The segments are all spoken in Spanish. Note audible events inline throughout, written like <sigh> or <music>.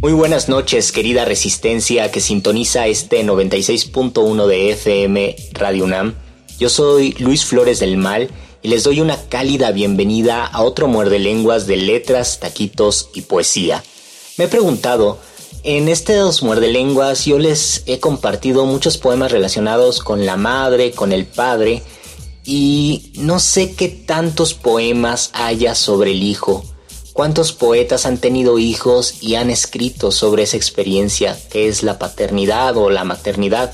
Muy buenas noches, querida resistencia que sintoniza este 96.1 de FM Radio UNAM. Yo soy Luis Flores del Mal y les doy una cálida bienvenida a otro muerde lenguas de letras, taquitos y poesía. Me he preguntado, en estos muerde lenguas yo les he compartido muchos poemas relacionados con la madre, con el padre, y no sé qué tantos poemas haya sobre el hijo ¿Cuántos poetas han tenido hijos y han escrito sobre esa experiencia que es la paternidad o la maternidad?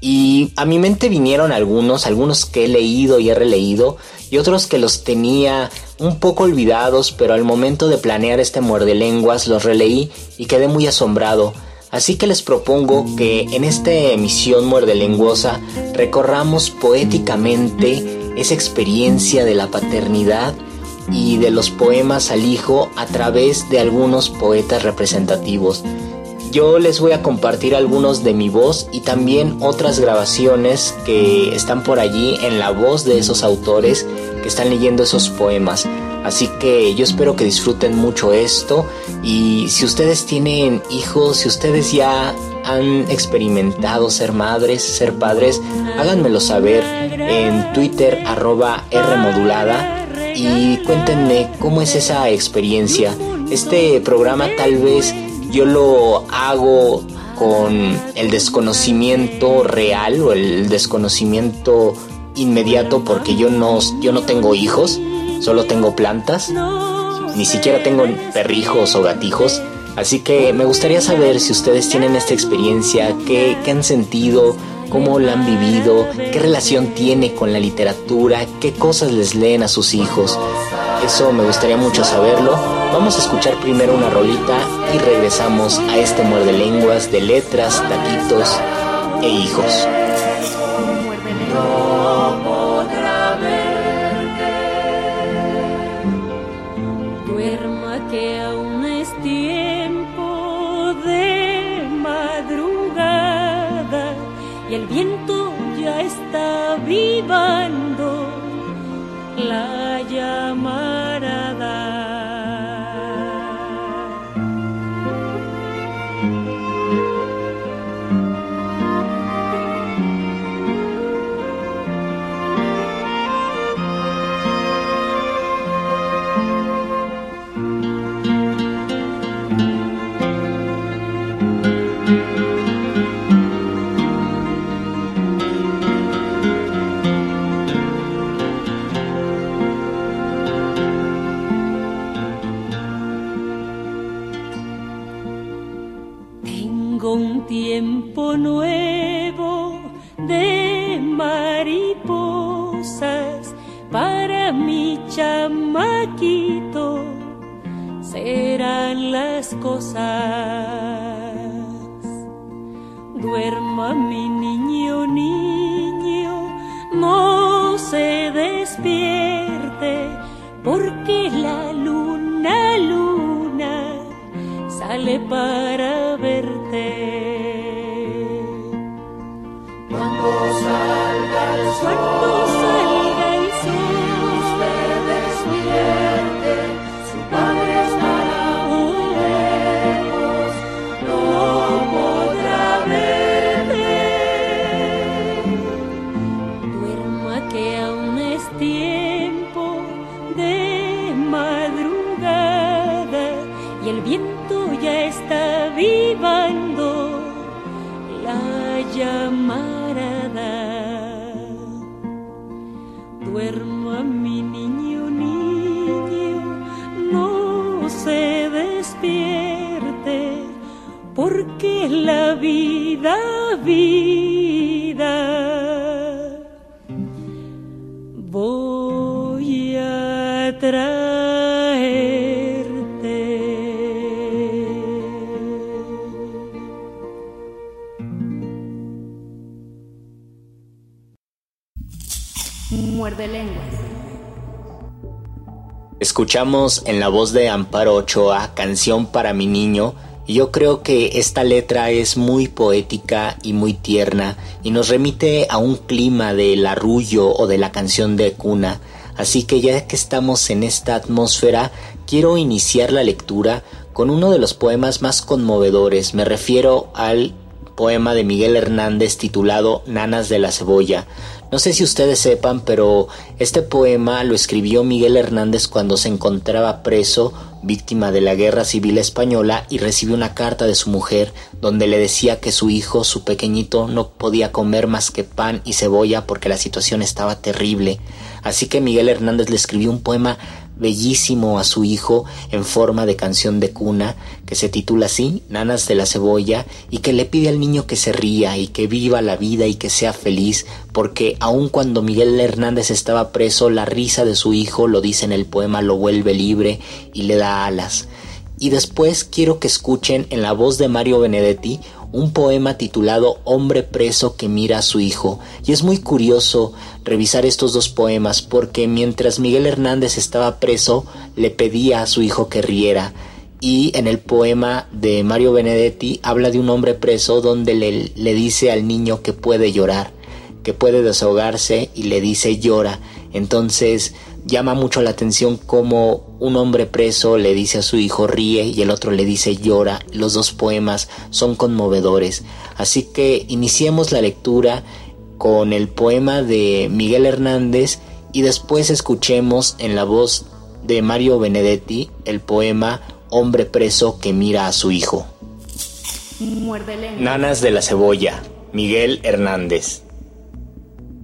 Y a mi mente vinieron algunos, algunos que he leído y he releído, y otros que los tenía un poco olvidados, pero al momento de planear este muerde lenguas los releí y quedé muy asombrado. Así que les propongo que en esta emisión muerde lenguosa recorramos poéticamente esa experiencia de la paternidad y de los poemas al hijo a través de algunos poetas representativos. Yo les voy a compartir algunos de mi voz y también otras grabaciones que están por allí en la voz de esos autores que están leyendo esos poemas. Así que yo espero que disfruten mucho esto y si ustedes tienen hijos, si ustedes ya han experimentado ser madres, ser padres, háganmelo saber en Twitter arroba Rmodulada y cuéntenme cómo es esa experiencia. Este programa tal vez yo lo hago con el desconocimiento real o el desconocimiento inmediato porque yo no, yo no tengo hijos, solo tengo plantas, ni siquiera tengo perrijos o gatijos. Así que me gustaría saber si ustedes tienen esta experiencia, qué, qué han sentido, cómo la han vivido, qué relación tiene con la literatura, qué cosas les leen a sus hijos. Eso me gustaría mucho saberlo. Vamos a escuchar primero una rolita y regresamos a este muerde lenguas de letras, taquitos e hijos. even chamaquito serán las cosas. Duerma mi niño, niño, no se despierte porque la luna, luna sale para Escuchamos en la voz de Amparo Ochoa Canción para mi niño y yo creo que esta letra es muy poética y muy tierna y nos remite a un clima del arrullo o de la canción de cuna. Así que ya que estamos en esta atmósfera, quiero iniciar la lectura con uno de los poemas más conmovedores. Me refiero al poema de Miguel Hernández titulado Nanas de la Cebolla. No sé si ustedes sepan, pero este poema lo escribió Miguel Hernández cuando se encontraba preso, víctima de la Guerra Civil Española, y recibió una carta de su mujer donde le decía que su hijo, su pequeñito, no podía comer más que pan y cebolla porque la situación estaba terrible. Así que Miguel Hernández le escribió un poema bellísimo a su hijo en forma de canción de cuna que se titula así, Nanas de la Cebolla, y que le pide al niño que se ría y que viva la vida y que sea feliz, porque aun cuando Miguel Hernández estaba preso, la risa de su hijo, lo dice en el poema, lo vuelve libre y le da alas. Y después quiero que escuchen en la voz de Mario Benedetti un poema titulado Hombre preso que mira a su hijo. Y es muy curioso revisar estos dos poemas porque mientras Miguel Hernández estaba preso le pedía a su hijo que riera. Y en el poema de Mario Benedetti habla de un hombre preso donde le, le dice al niño que puede llorar, que puede desahogarse y le dice llora. Entonces llama mucho la atención como un hombre preso le dice a su hijo ríe y el otro le dice llora. Los dos poemas son conmovedores. Así que iniciemos la lectura con el poema de Miguel Hernández y después escuchemos en la voz de Mario Benedetti el poema Hombre preso que mira a su hijo. Nanas de la cebolla, Miguel Hernández.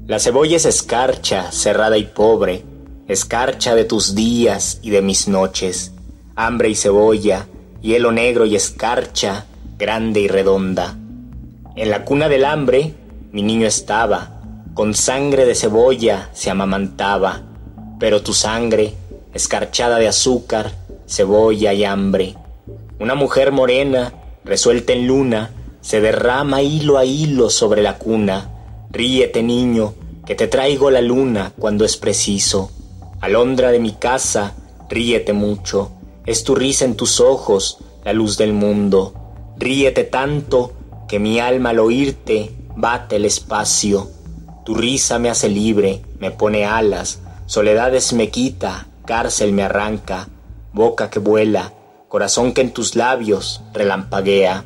La cebolla es escarcha, cerrada y pobre, escarcha de tus días y de mis noches, hambre y cebolla, hielo negro y escarcha, grande y redonda. En la cuna del hambre mi niño estaba, con sangre de cebolla se amamantaba, pero tu sangre, escarchada de azúcar, cebolla y hambre. Una mujer morena, resuelta en luna, se derrama hilo a hilo sobre la cuna. Ríete, niño, que te traigo la luna cuando es preciso. Alondra de mi casa, ríete mucho, es tu risa en tus ojos, la luz del mundo. Ríete tanto que mi alma al oírte bate el espacio. Tu risa me hace libre, me pone alas, soledades me quita, cárcel me arranca, boca que vuela, corazón que en tus labios relampaguea.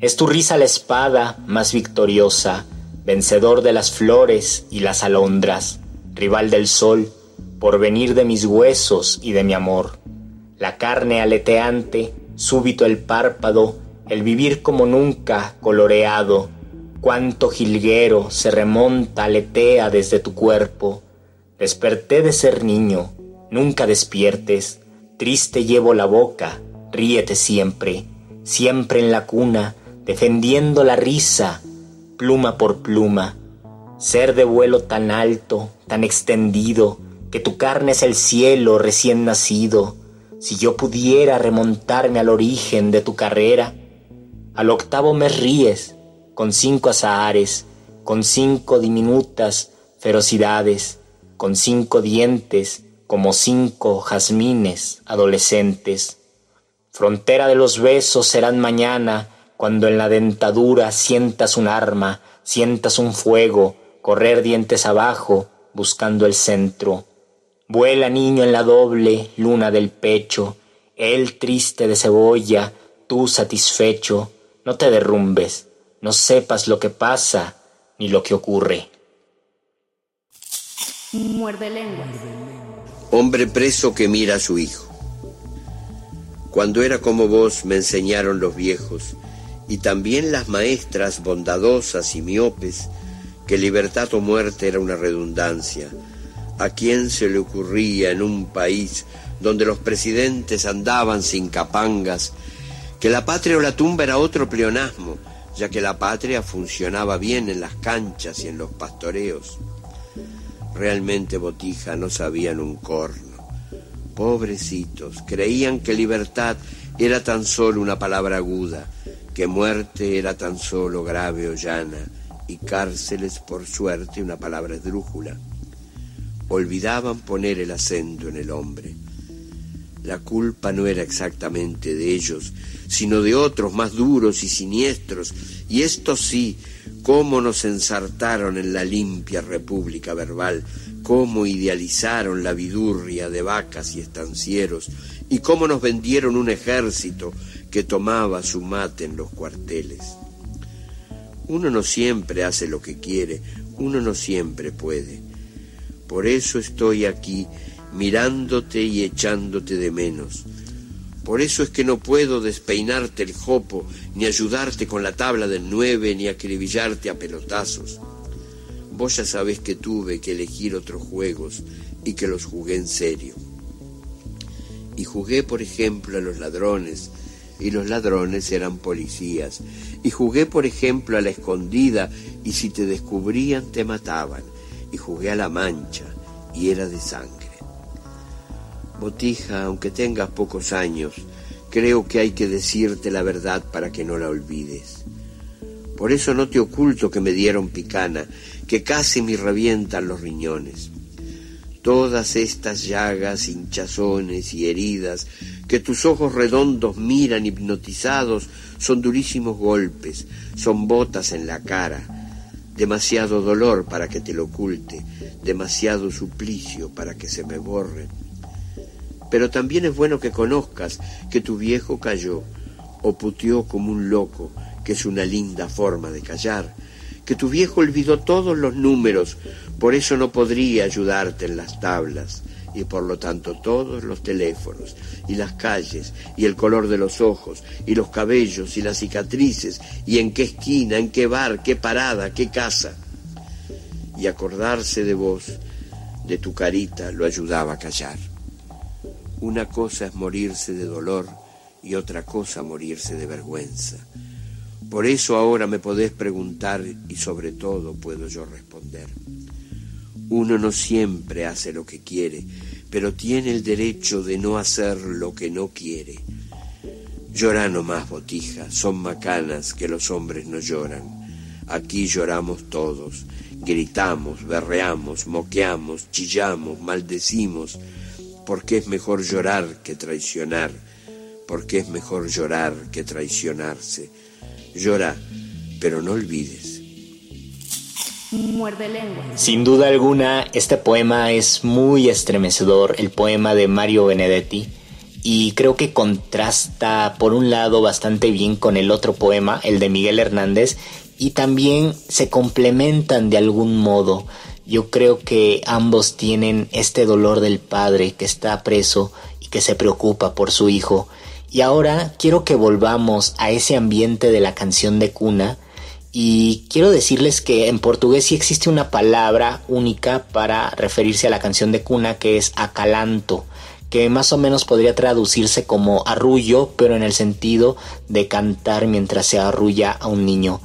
Es tu risa la espada más victoriosa, vencedor de las flores y las alondras, rival del sol, por venir de mis huesos y de mi amor. La carne aleteante, súbito el párpado, el vivir como nunca coloreado, cuánto jilguero se remonta, aletea desde tu cuerpo. Desperté de ser niño, nunca despiertes, triste llevo la boca, ríete siempre, siempre en la cuna, defendiendo la risa, pluma por pluma, ser de vuelo tan alto, tan extendido, que tu carne es el cielo recién nacido, si yo pudiera remontarme al origen de tu carrera, al octavo me ríes, con cinco azahares, con cinco diminutas ferocidades, con cinco dientes, como cinco jazmines adolescentes. Frontera de los besos serán mañana, cuando en la dentadura sientas un arma, sientas un fuego, correr dientes abajo, buscando el centro. Vuela niño en la doble luna del pecho, él triste de cebolla, tú satisfecho, no te derrumbes, no sepas lo que pasa ni lo que ocurre. Muerde lenguas. Hombre preso que mira a su hijo. Cuando era como vos me enseñaron los viejos, y también las maestras bondadosas y miopes, que libertad o muerte era una redundancia. ¿A quién se le ocurría en un país donde los presidentes andaban sin capangas que la patria o la tumba era otro pleonasmo, ya que la patria funcionaba bien en las canchas y en los pastoreos? Realmente Botija no sabían un corno. Pobrecitos, creían que libertad era tan solo una palabra aguda, que muerte era tan solo grave o llana, y cárceles, por suerte, una palabra esdrújula. Olvidaban poner el acento en el hombre. La culpa no era exactamente de ellos, sino de otros más duros y siniestros, y estos sí, cómo nos ensartaron en la limpia república verbal, cómo idealizaron la vidurria de vacas y estancieros, y cómo nos vendieron un ejército que tomaba su mate en los cuarteles. Uno no siempre hace lo que quiere, uno no siempre puede. Por eso estoy aquí mirándote y echándote de menos. Por eso es que no puedo despeinarte el jopo, ni ayudarte con la tabla del nueve, ni acribillarte a pelotazos. Vos ya sabés que tuve que elegir otros juegos y que los jugué en serio. Y jugué, por ejemplo, a los ladrones, y los ladrones eran policías. Y jugué, por ejemplo, a la escondida, y si te descubrían te mataban. Y jugué a la mancha, y era de sangre. Botija, aunque tengas pocos años, creo que hay que decirte la verdad para que no la olvides. Por eso no te oculto que me dieron picana, que casi me revientan los riñones. Todas estas llagas, hinchazones y heridas que tus ojos redondos miran hipnotizados son durísimos golpes, son botas en la cara, demasiado dolor para que te lo oculte, demasiado suplicio para que se me borre. Pero también es bueno que conozcas que tu viejo cayó o puteó como un loco, que es una linda forma de callar, que tu viejo olvidó todos los números, por eso no podría ayudarte en las tablas, y por lo tanto todos los teléfonos, y las calles, y el color de los ojos, y los cabellos, y las cicatrices, y en qué esquina, en qué bar, qué parada, qué casa. Y acordarse de vos, de tu carita, lo ayudaba a callar. Una cosa es morirse de dolor y otra cosa morirse de vergüenza. Por eso ahora me podés preguntar y sobre todo puedo yo responder. Uno no siempre hace lo que quiere, pero tiene el derecho de no hacer lo que no quiere. Llora más, botija, son macanas que los hombres no lloran. Aquí lloramos todos, gritamos, berreamos, moqueamos, chillamos, maldecimos, porque es mejor llorar que traicionar, porque es mejor llorar que traicionarse llora, pero no olvides. Muerde lengua. Sin duda alguna, este poema es muy estremecedor, el poema de Mario Benedetti, y creo que contrasta por un lado bastante bien con el otro poema, el de Miguel Hernández, y también se complementan de algún modo. Yo creo que ambos tienen este dolor del padre que está preso y que se preocupa por su hijo y ahora quiero que volvamos a ese ambiente de la canción de cuna y quiero decirles que en portugués sí existe una palabra única para referirse a la canción de cuna que es acalanto, que más o menos podría traducirse como arrullo, pero en el sentido de cantar mientras se arrulla a un niño.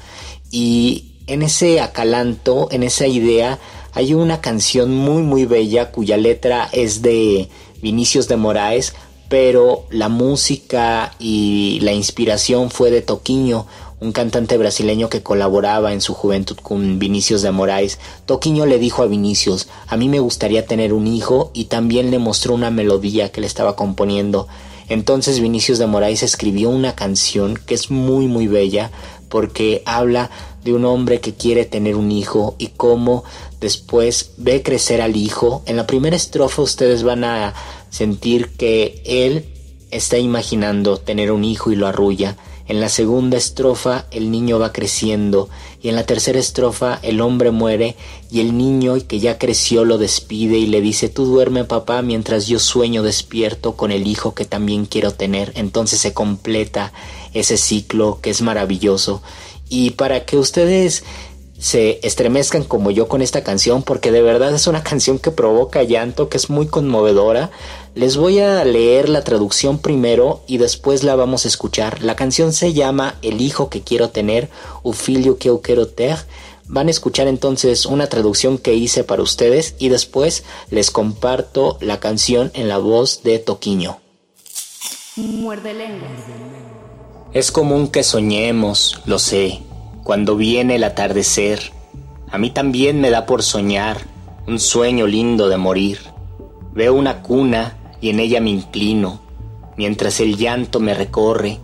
Y en ese acalanto, en esa idea, hay una canción muy muy bella cuya letra es de Vinicius de Moraes, pero la música y la inspiración fue de Toquinho, un cantante brasileño que colaboraba en su juventud con Vinicius de Moraes. Toquinho le dijo a Vinicius, a mí me gustaría tener un hijo y también le mostró una melodía que le estaba componiendo. Entonces Vinicius de Moraes escribió una canción que es muy muy bella porque habla de un hombre que quiere tener un hijo y cómo después ve crecer al hijo. En la primera estrofa ustedes van a sentir que él está imaginando tener un hijo y lo arrulla. En la segunda estrofa el niño va creciendo y en la tercera estrofa el hombre muere y el niño que ya creció lo despide y le dice tú duerme papá mientras yo sueño despierto con el hijo que también quiero tener. Entonces se completa ese ciclo que es maravilloso. Y para que ustedes se estremezcan como yo con esta canción porque de verdad es una <laughs> canción que provoca llanto, que es muy conmovedora. Les voy a leer la traducción primero y después la vamos a escuchar. La canción se llama El hijo que quiero tener, o filho que eu quero ter. Van a escuchar entonces una traducción que hice para ustedes y después les comparto la canción en la voz de Toquiño. Muerde lengua. Es común que soñemos, lo sé cuando viene el atardecer, a mí también me da por soñar un sueño lindo de morir. Veo una cuna y en ella me inclino, mientras el llanto me recorre,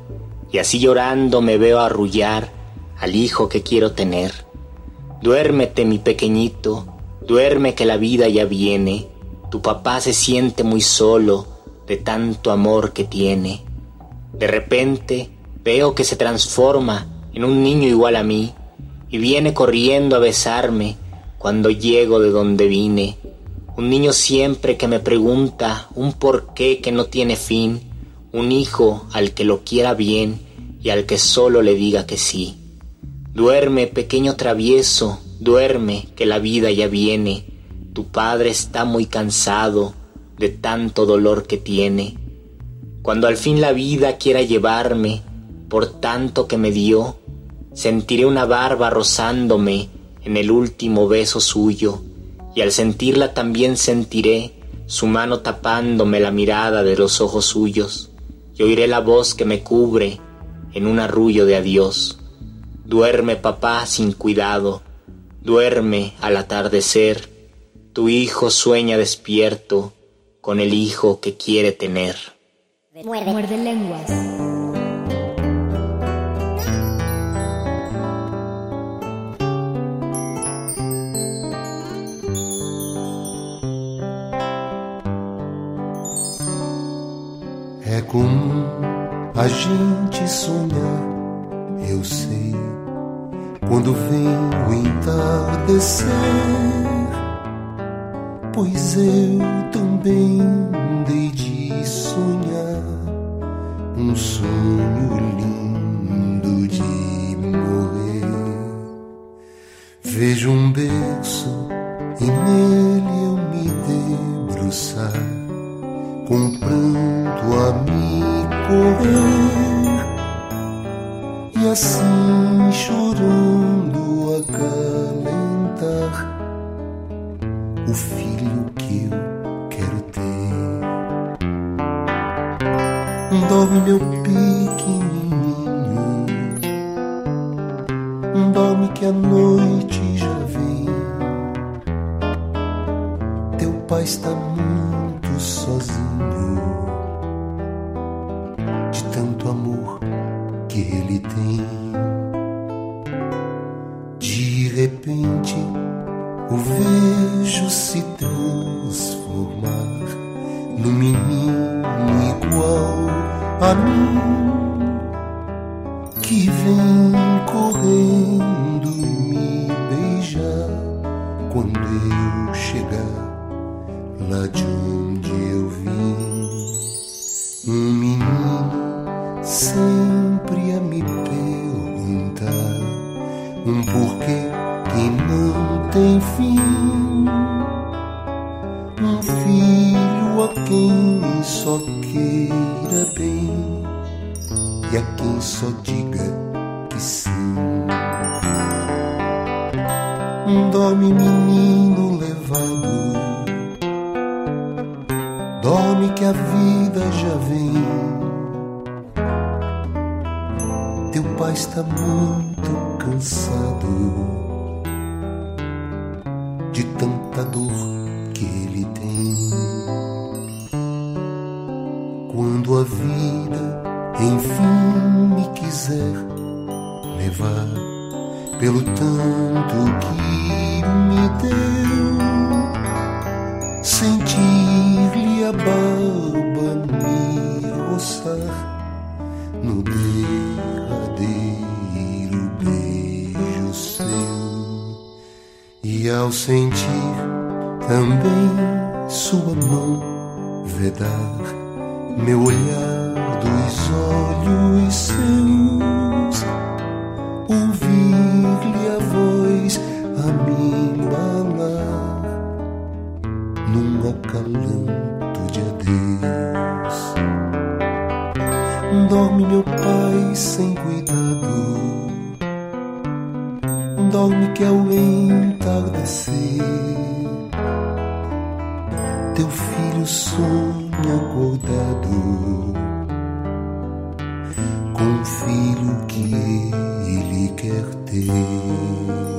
y así llorando me veo arrullar al hijo que quiero tener. Duérmete, mi pequeñito, duerme que la vida ya viene, tu papá se siente muy solo de tanto amor que tiene. De repente veo que se transforma en un niño igual a mí y viene corriendo a besarme cuando llego de donde vine. Un niño siempre que me pregunta un porqué que no tiene fin, un hijo al que lo quiera bien y al que solo le diga que sí. Duerme, pequeño travieso, duerme, que la vida ya viene. Tu padre está muy cansado de tanto dolor que tiene. Cuando al fin la vida quiera llevarme, por tanto que me dio, sentiré una barba rozándome en el último beso suyo, y al sentirla también sentiré su mano tapándome la mirada de los ojos suyos, y oiré la voz que me cubre en un arrullo de adiós. Duerme, papá, sin cuidado, duerme al atardecer, tu hijo sueña despierto con el hijo que quiere tener. Muerde, lenguas. Comum a gente sonhar, eu sei, quando vem o entardecer. Pois eu também dei de sonhar um sonho lindo de morrer. Vejo um berço e nele eu me debruçar com pranto a me correr e assim chorando acalentar o filho que eu quero ter. Dorme meu pequenininho, dorme que a noite já vem. Teu pai está muito sozinho repente o vejo se transformar num menino igual a mim que vem correndo me beijar quando eu chegar lá de onde eu vim. Um menino sempre a me perguntar um porquê que não tem fim. Um filho a quem só queira bem e a quem só diga que sim. Dorme, menino que a vida já vem. Teu pai está muito cansado de tanta dor que ele tem. Quando a vida enfim me quiser levar pelo tanto que me deu, sentir-lhe goiababa me roçar no derradeiro beijo seu e ao sentir também sua mão vedar meu olhar dos olhos seus ouvir-lhe a voz a me embalar num acalão de adeus. Dorme, meu pai, sem cuidado. Dorme que ao entardecer teu filho sonha acordado com o filho que ele quer ter.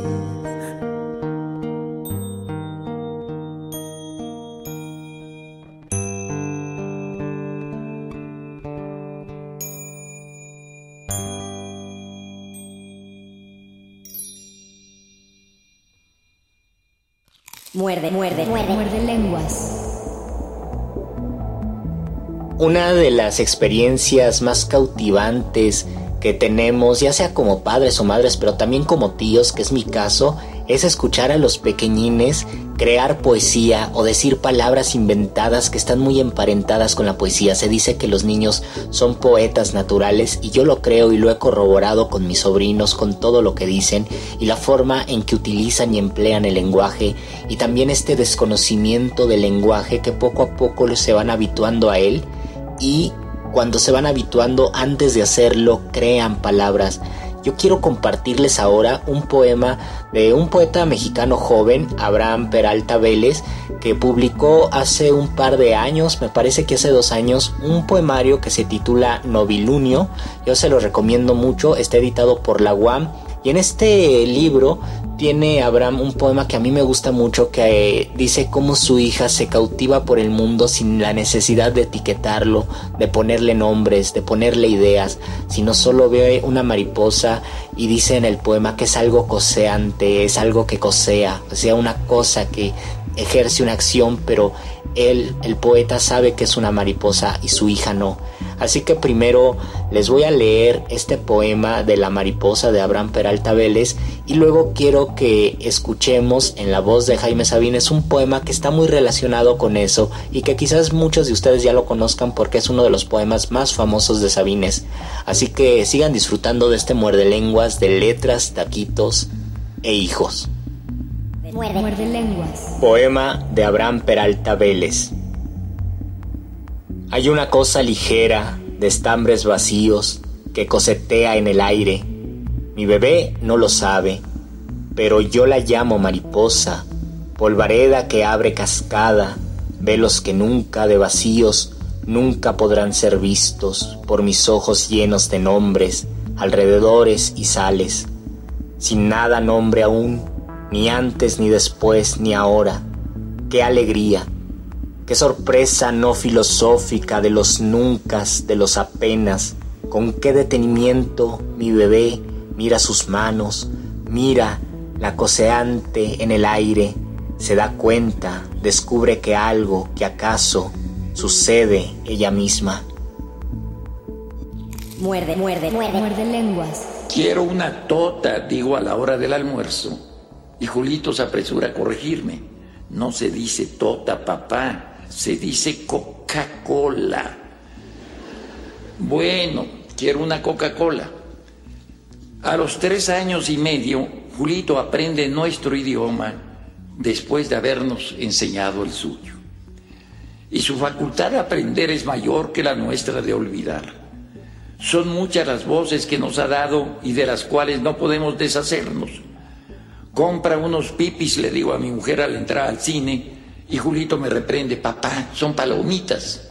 Muerde, muerde, lenguas. Una de las experiencias más cautivantes que tenemos, ya sea como padres o madres, pero también como tíos, que es mi caso, es escuchar a los pequeñines crear poesía o decir palabras inventadas que están muy emparentadas con la poesía. Se dice que los niños son poetas naturales y yo lo creo y lo he corroborado con mis sobrinos, con todo lo que dicen y la forma en que utilizan y emplean el lenguaje y también este desconocimiento del lenguaje que poco a poco se van habituando a él y cuando se van habituando antes de hacerlo crean palabras yo quiero compartirles ahora un poema de un poeta mexicano joven, Abraham Peralta Vélez, que publicó hace un par de años, me parece que hace dos años, un poemario que se titula Novilunio. Yo se lo recomiendo mucho, está editado por la UAM. Y en este libro tiene Abraham un poema que a mí me gusta mucho que eh, dice cómo su hija se cautiva por el mundo sin la necesidad de etiquetarlo, de ponerle nombres, de ponerle ideas, sino solo ve una mariposa y dice en el poema que es algo coseante, es algo que cosea, o sea, una cosa que ejerce una acción, pero él, el poeta, sabe que es una mariposa y su hija no. Así que primero les voy a leer este poema de la mariposa de Abraham Peralta Vélez y luego quiero que escuchemos en la voz de Jaime Sabines un poema que está muy relacionado con eso y que quizás muchos de ustedes ya lo conozcan porque es uno de los poemas más famosos de Sabines. Así que sigan disfrutando de este muerde lenguas de letras, taquitos e hijos. Muerde, muerde lenguas. Poema de Abraham Peralta Vélez. Hay una cosa ligera de estambres vacíos que cosetea en el aire. Mi bebé no lo sabe, pero yo la llamo mariposa, polvareda que abre cascada, velos que nunca de vacíos nunca podrán ser vistos por mis ojos llenos de nombres, alrededores y sales, sin nada nombre aún, ni antes ni después ni ahora. ¡Qué alegría! Qué sorpresa no filosófica de los nunca, de los apenas. Con qué detenimiento mi bebé mira sus manos, mira la coseante en el aire, se da cuenta, descubre que algo, que acaso, sucede ella misma. Muerde, muerde, muerde, muerde lenguas. Quiero una tota, digo a la hora del almuerzo. Y Julito se apresura a corregirme. No se dice tota, papá se dice Coca-Cola. Bueno, quiero una Coca-Cola. A los tres años y medio, Julito aprende nuestro idioma después de habernos enseñado el suyo. Y su facultad de aprender es mayor que la nuestra de olvidar. Son muchas las voces que nos ha dado y de las cuales no podemos deshacernos. Compra unos pipis, le digo a mi mujer al entrar al cine, y Julito me reprende, papá, son palomitas.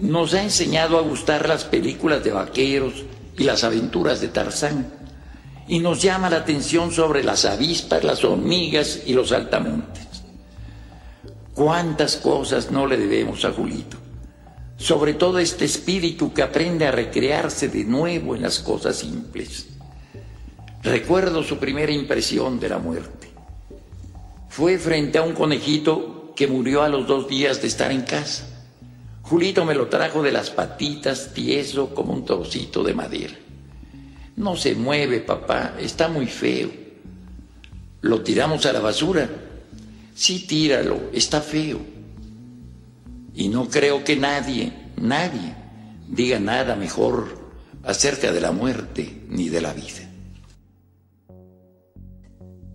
Nos ha enseñado a gustar las películas de vaqueros y las aventuras de Tarzán. Y nos llama la atención sobre las avispas, las hormigas y los altamontes. ¿Cuántas cosas no le debemos a Julito? Sobre todo este espíritu que aprende a recrearse de nuevo en las cosas simples. Recuerdo su primera impresión de la muerte fue frente a un conejito que murió a los dos días de estar en casa. Julito me lo trajo de las patitas, tieso como un trocito de madera. No se mueve, papá, está muy feo. lo tiramos a la basura. Sí, tíralo, está feo. Y no creo que nadie, nadie, diga nada mejor acerca de la muerte ni de la vida.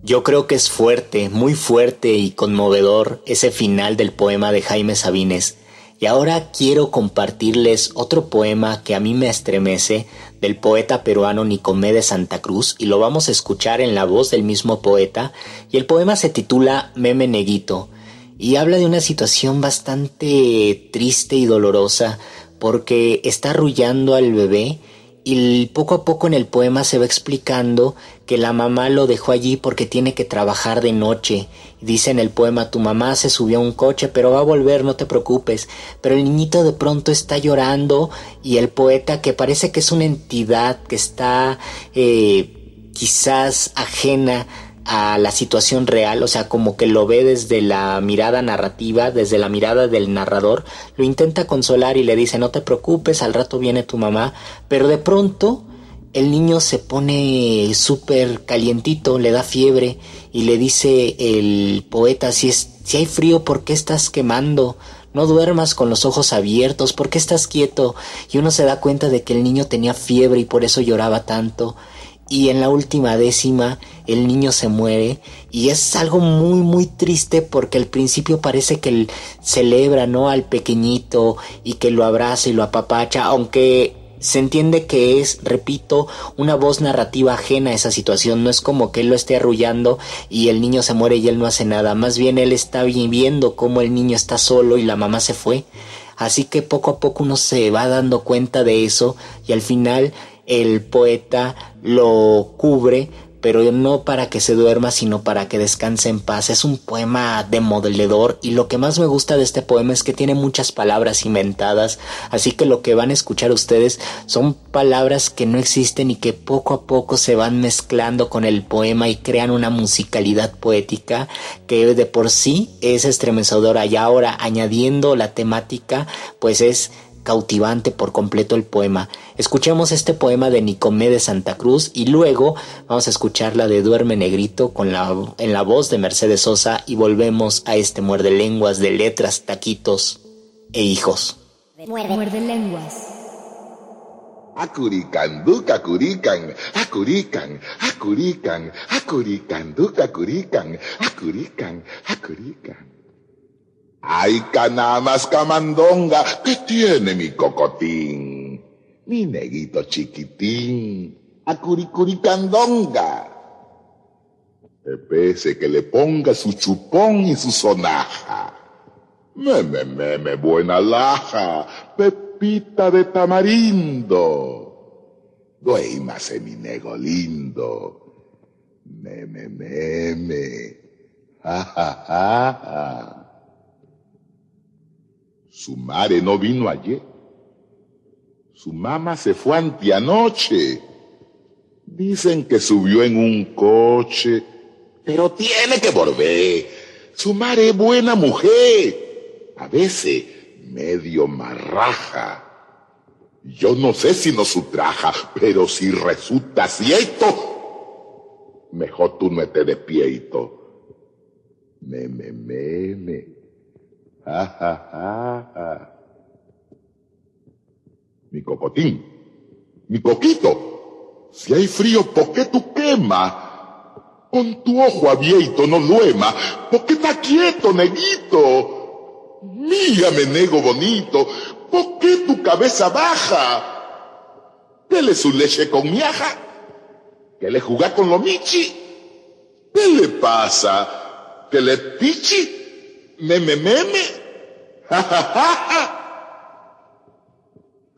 Yo creo que es fuerte, muy fuerte y conmovedor ese final del poema de Jaime Sabines. Y ahora quiero compartirles otro poema que a mí me estremece del poeta peruano Nicomé de Santa Cruz y lo vamos a escuchar en la voz del mismo poeta y el poema se titula Meme Neguito y habla de una situación bastante triste y dolorosa porque está arrullando al bebé y poco a poco en el poema se va explicando que la mamá lo dejó allí porque tiene que trabajar de noche. Dice en el poema, tu mamá se subió a un coche, pero va a volver, no te preocupes. Pero el niñito de pronto está llorando y el poeta, que parece que es una entidad que está eh, quizás ajena a la situación real, o sea, como que lo ve desde la mirada narrativa, desde la mirada del narrador, lo intenta consolar y le dice, no te preocupes, al rato viene tu mamá, pero de pronto el niño se pone súper calientito, le da fiebre y le dice el poeta, si, es, si hay frío, ¿por qué estás quemando? No duermas con los ojos abiertos, ¿por qué estás quieto? Y uno se da cuenta de que el niño tenía fiebre y por eso lloraba tanto y en la última décima el niño se muere y es algo muy muy triste porque al principio parece que él celebra no al pequeñito y que lo abraza y lo apapacha aunque se entiende que es, repito, una voz narrativa ajena a esa situación. No es como que él lo esté arrullando y el niño se muere y él no hace nada. Más bien él está viendo cómo el niño está solo y la mamá se fue. Así que poco a poco uno se va dando cuenta de eso y al final el poeta lo cubre, pero no para que se duerma, sino para que descanse en paz. Es un poema demoledor y lo que más me gusta de este poema es que tiene muchas palabras inventadas, así que lo que van a escuchar ustedes son palabras que no existen y que poco a poco se van mezclando con el poema y crean una musicalidad poética que de por sí es estremecedora y ahora añadiendo la temática pues es cautivante por completo el poema. Escuchemos este poema de Nicomé de Santa Cruz y luego vamos a escuchar la de Duerme Negrito con la, en la voz de Mercedes Sosa y volvemos a este muerde lenguas de letras, taquitos e hijos. Muerde, muerde lenguas. Acurican, duca, acurican, acurican, acurican, acurican, duca, acurican, acurican, acurican. Ay, canamas camandonga, ¿qué tiene mi cocotín? Mi neguito chiquitín, a curicuricandonga. Pese que le ponga su chupón y su sonaja. Meme, meme, buena laja, pepita de tamarindo. Duémase mi nego lindo. Meme, meme. Ja, ja, ja, ja. Su madre no vino ayer. Su mamá se fue anteanoche. Dicen que subió en un coche, pero tiene que volver. Su madre es buena mujer. A veces medio marraja. Yo no sé si no sutraja, pero si resulta cierto, mejor tú no estés despierto. Me, me, me, me. <laughs> Mi cocotín, mi coquito, si hay frío, ¿por qué tú quema? Con tu ojo abierto no duema, ¿por qué está quieto, neguito? Mírame, nego bonito, ¿por qué tu cabeza baja? Dele su leche con miaja, que le juega con lo michi. ¿Qué le pasa? ¿Que le pichi? Meme, meme.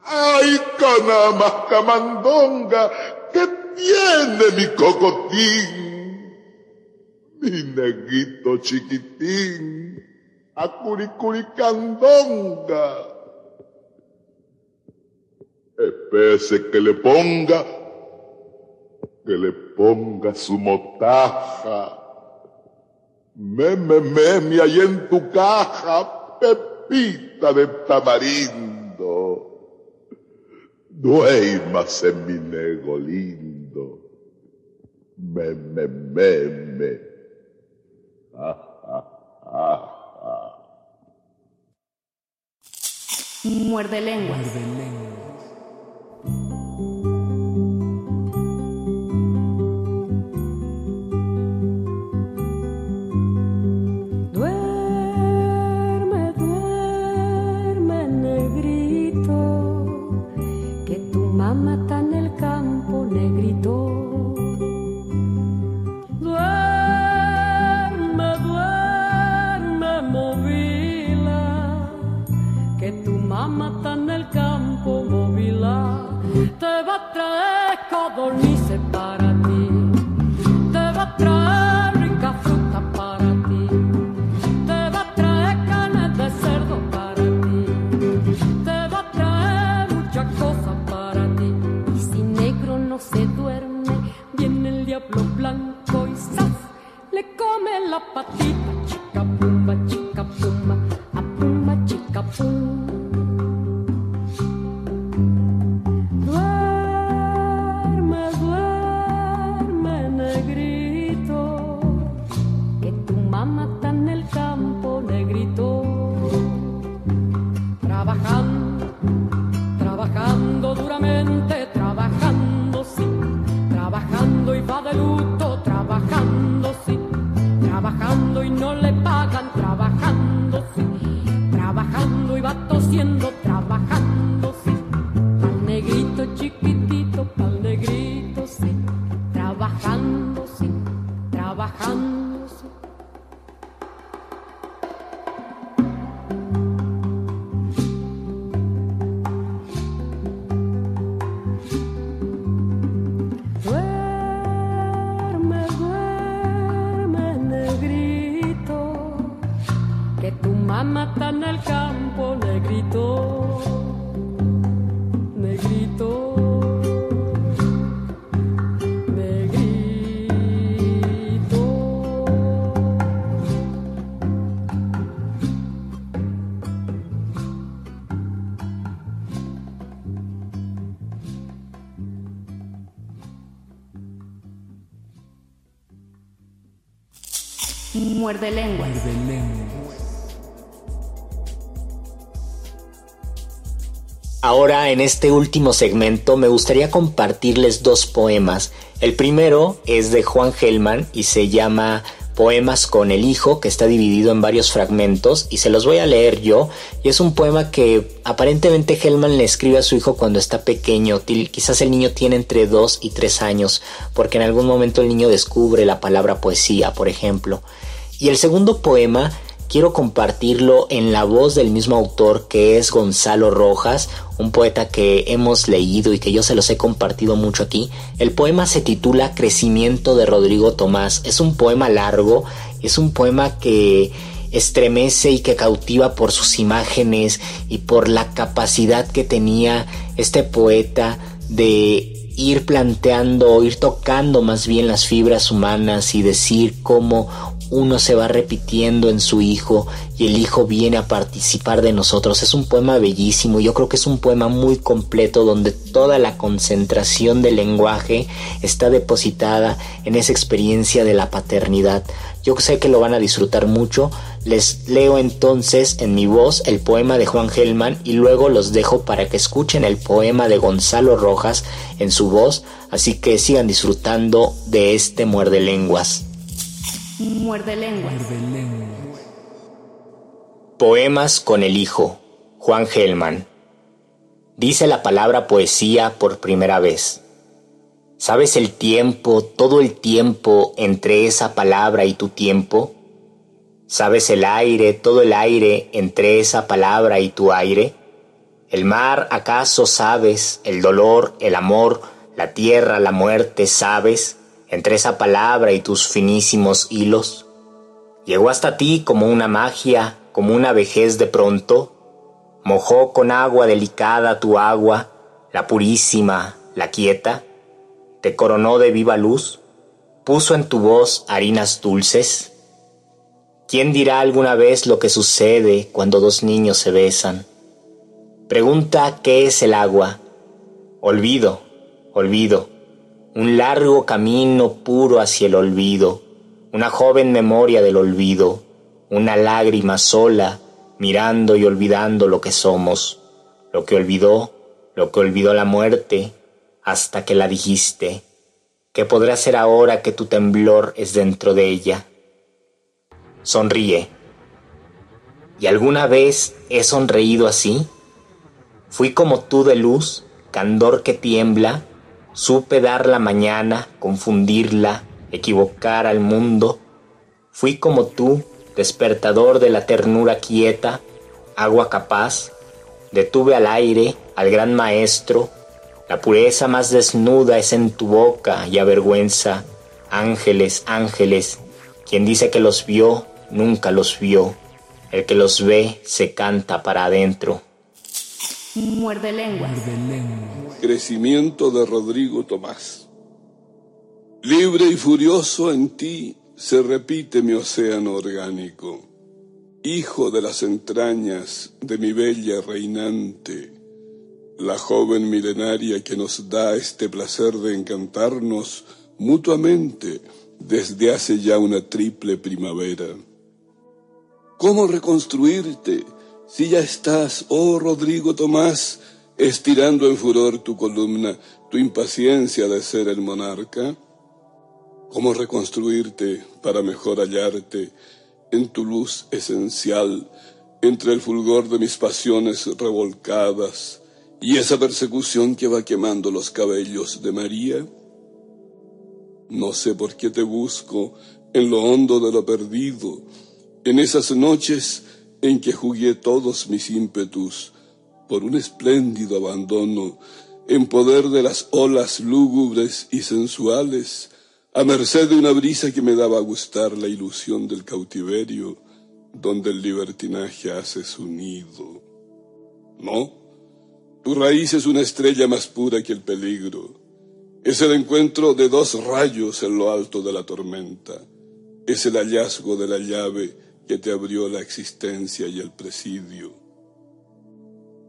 Ay, canama, camandonga, ¿qué tiene mi cocotín? Mi neguito chiquitín, a curicuricandonga. Espese que le ponga, que le ponga su motaja Meme, meme, ahí en tu caja, pepita de tamarindo. Duermas en mi nego lindo. Meme, meme. Muerde lenguas. Duerme, mamá está en el campo, movila. Te va a traer codornices para ti, te va a traer rica fruta para ti. Te va a traer carne de cerdo para ti. Te va a traer muchas cosas para ti. Y si negro no se duerme, viene el diablo blanco y ¡zas! le come la patita. Muerde lenguas. Ahora, en este último segmento, me gustaría compartirles dos poemas. El primero es de Juan Gelman y se llama Poemas con el Hijo, que está dividido en varios fragmentos y se los voy a leer yo. Y es un poema que aparentemente Gelman le escribe a su hijo cuando está pequeño. Quizás el niño tiene entre 2 y 3 años, porque en algún momento el niño descubre la palabra poesía, por ejemplo. Y el segundo poema quiero compartirlo en la voz del mismo autor que es Gonzalo Rojas, un poeta que hemos leído y que yo se los he compartido mucho aquí. El poema se titula Crecimiento de Rodrigo Tomás. Es un poema largo, es un poema que estremece y que cautiva por sus imágenes y por la capacidad que tenía este poeta de ir planteando, ir tocando más bien las fibras humanas y decir cómo uno se va repitiendo en su hijo y el hijo viene a participar de nosotros. Es un poema bellísimo, yo creo que es un poema muy completo donde toda la concentración del lenguaje está depositada en esa experiencia de la paternidad. Yo sé que lo van a disfrutar mucho. Les leo entonces en mi voz el poema de Juan Gelman y luego los dejo para que escuchen el poema de Gonzalo Rojas en su voz. Así que sigan disfrutando de este muerde lenguas. Muerde lenguas. Poemas con el Hijo, Juan Gelman. Dice la palabra poesía por primera vez. ¿Sabes el tiempo, todo el tiempo entre esa palabra y tu tiempo? ¿Sabes el aire, todo el aire entre esa palabra y tu aire? ¿El mar acaso sabes, el dolor, el amor, la tierra, la muerte, sabes, entre esa palabra y tus finísimos hilos? Llegó hasta ti como una magia, como una vejez de pronto, mojó con agua delicada tu agua, la purísima, la quieta, te coronó de viva luz, puso en tu voz harinas dulces. ¿Quién dirá alguna vez lo que sucede cuando dos niños se besan? Pregunta qué es el agua. Olvido, olvido, un largo camino puro hacia el olvido, una joven memoria del olvido, una lágrima sola, mirando y olvidando lo que somos, lo que olvidó, lo que olvidó la muerte, hasta que la dijiste. ¿Qué podrá ser ahora que tu temblor es dentro de ella? Sonríe. ¿Y alguna vez he sonreído así? Fui como tú de luz, candor que tiembla, supe dar la mañana, confundirla, equivocar al mundo. Fui como tú, despertador de la ternura quieta, agua capaz, detuve al aire, al gran maestro, la pureza más desnuda es en tu boca y avergüenza, ángeles, ángeles, quien dice que los vio, nunca los vio, el que los ve se canta para adentro. Muerde lenguas. Crecimiento de Rodrigo Tomás. Libre y furioso en ti se repite mi océano orgánico, hijo de las entrañas de mi bella reinante, la joven milenaria que nos da este placer de encantarnos mutuamente desde hace ya una triple primavera. ¿Cómo reconstruirte si ya estás, oh Rodrigo Tomás, estirando en furor tu columna, tu impaciencia de ser el monarca? cómo reconstruirte para mejor hallarte en tu luz esencial entre el fulgor de mis pasiones revolcadas y esa persecución que va quemando los cabellos de María? No sé por qué te busco en lo hondo de lo perdido, en esas noches en que jugué todos mis ímpetus por un espléndido abandono en poder de las olas lúgubres y sensuales a merced de una brisa que me daba a gustar la ilusión del cautiverio, donde el libertinaje hace su nido. No, tu raíz es una estrella más pura que el peligro. Es el encuentro de dos rayos en lo alto de la tormenta. Es el hallazgo de la llave que te abrió la existencia y el presidio.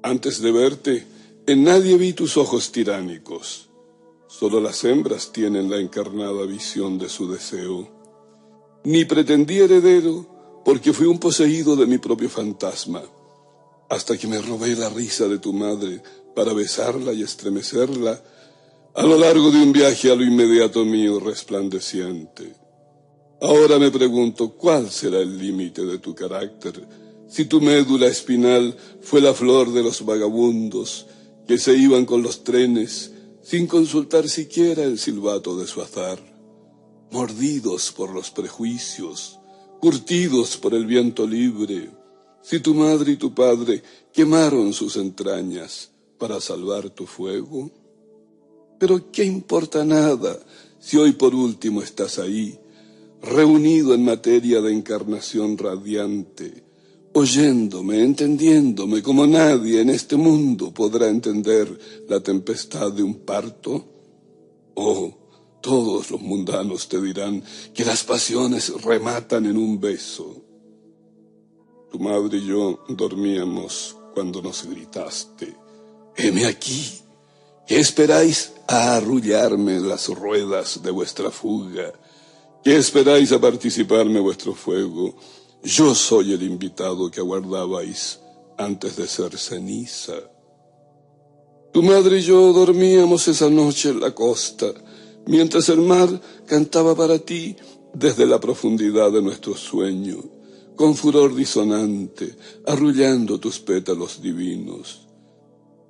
Antes de verte, en nadie vi tus ojos tiránicos Solo las hembras tienen la encarnada visión de su deseo. Ni pretendí heredero porque fui un poseído de mi propio fantasma, hasta que me robé la risa de tu madre para besarla y estremecerla a lo largo de un viaje a lo inmediato mío resplandeciente. Ahora me pregunto cuál será el límite de tu carácter, si tu médula espinal fue la flor de los vagabundos que se iban con los trenes sin consultar siquiera el silbato de su azar, mordidos por los prejuicios, curtidos por el viento libre, si tu madre y tu padre quemaron sus entrañas para salvar tu fuego. Pero ¿qué importa nada si hoy por último estás ahí, reunido en materia de encarnación radiante, oyéndome, entendiéndome como nadie en este mundo podrá entender la tempestad de un parto? Oh, todos los mundanos te dirán que las pasiones rematan en un beso. Tu madre y yo dormíamos cuando nos gritaste, heme aquí, ¿qué esperáis a arrullarme las ruedas de vuestra fuga? ¿Qué esperáis a participarme vuestro fuego? Yo soy el invitado que aguardabais antes de ser ceniza. Tu madre y yo dormíamos esa noche en la costa, mientras el mar cantaba para ti desde la profundidad de nuestro sueño, con furor disonante, arrullando tus pétalos divinos.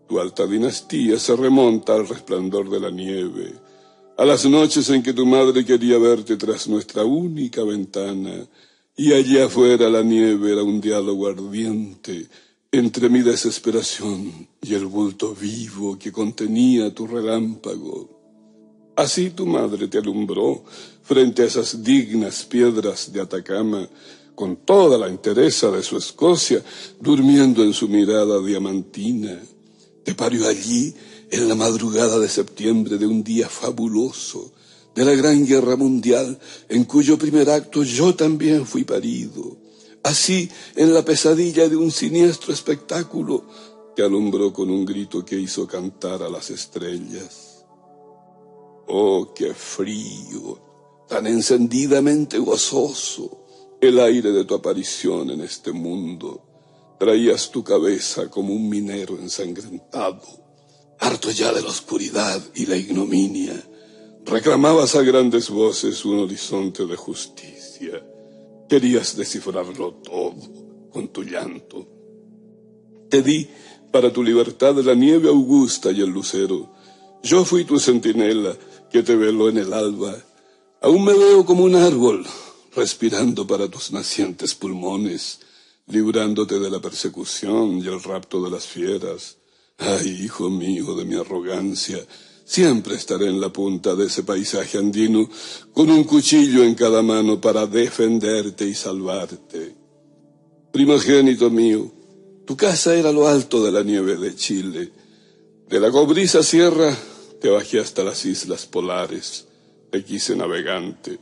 Tu alta dinastía se remonta al resplandor de la nieve, a las noches en que tu madre quería verte tras nuestra única ventana, y allá afuera la nieve era un diálogo ardiente entre mi desesperación y el bulto vivo que contenía tu relámpago. Así tu madre te alumbró frente a esas dignas piedras de Atacama, con toda la entereza de su Escocia, durmiendo en su mirada diamantina. Te parió allí en la madrugada de septiembre de un día fabuloso, de la Gran Guerra Mundial, en cuyo primer acto yo también fui parido. Así, en la pesadilla de un siniestro espectáculo, que alumbró con un grito que hizo cantar a las estrellas. Oh, qué frío, tan encendidamente gozoso, el aire de tu aparición en este mundo. Traías tu cabeza como un minero ensangrentado, harto ya de la oscuridad y la ignominia. Reclamabas a grandes voces un horizonte de justicia. Querías descifrarlo todo con tu llanto. Te di para tu libertad la nieve augusta y el lucero. Yo fui tu centinela que te veló en el alba. Aún me veo como un árbol, respirando para tus nacientes pulmones, librándote de la persecución y el rapto de las fieras. Ay, hijo mío de mi arrogancia, siempre estaré en la punta de ese paisaje andino, con un cuchillo en cada mano para defenderte y salvarte. Primogénito mío, tu casa era lo alto de la nieve de Chile. De la cobriza sierra te bajé hasta las islas polares, te quise navegante,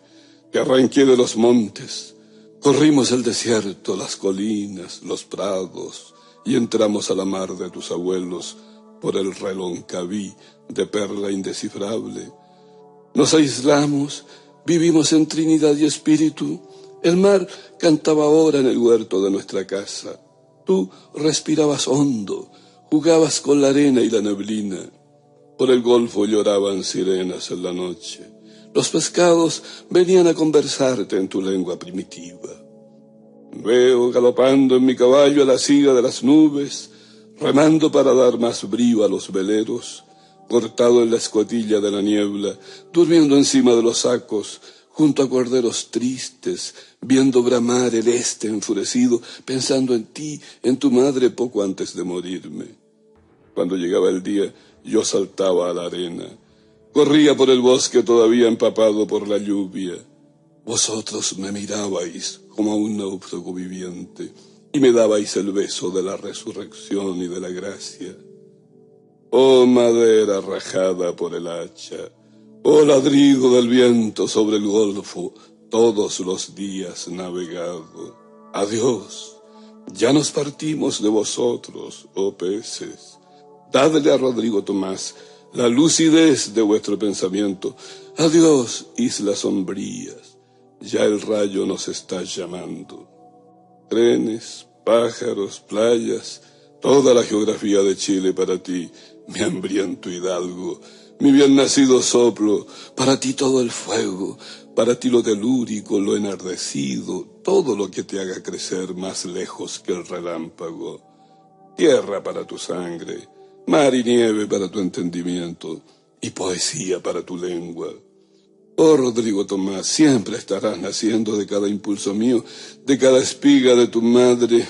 te arranqué de los montes, corrimos el desierto, las colinas, los prados, y entramos a la mar de tus abuelos por el reloncaví de perla indescifrable. Nos aislamos, vivimos en Trinidad y Espíritu. El mar cantaba ahora en el huerto de nuestra casa. Tú respirabas hondo, jugabas con la arena y la neblina. Por el golfo lloraban sirenas en la noche. Los pescados venían a conversarte en tu lengua primitiva. Veo galopando en mi caballo a la siga de las nubes, remando para dar más brío a los veleros, cortado en la escotilla de la niebla, durmiendo encima de los sacos, junto a corderos tristes, viendo bramar el este enfurecido, pensando en ti, en tu madre poco antes de morirme. Cuando llegaba el día, yo saltaba a la arena. Corría por el bosque todavía empapado por la lluvia. Vosotros me mirabais como a un náufrago viviente y me dabais el beso de la resurrección y de la gracia. Oh madera rajada por el hacha, oh ladrido del viento sobre el golfo, todos los días navegado. Adiós, ya nos partimos de vosotros, oh peces. Dadle a Rodrigo Tomás la lucidez de vuestro pensamiento. Adiós, islas sombrías, ya el rayo nos está llamando. Trenes, pájaros, playas, toda la geografía de Chile para ti, mi hambriento hidalgo, mi bien nacido soplo, para ti todo el fuego, para ti lo telúrico, lo enardecido, todo lo que te haga crecer más lejos que el relámpago. Tierra para tu sangre, mar y nieve para tu entendimiento y poesía para tu lengua. Oh Rodrigo Tomás, siempre estarás naciendo de cada impulso mío, de cada espiga de tu madre,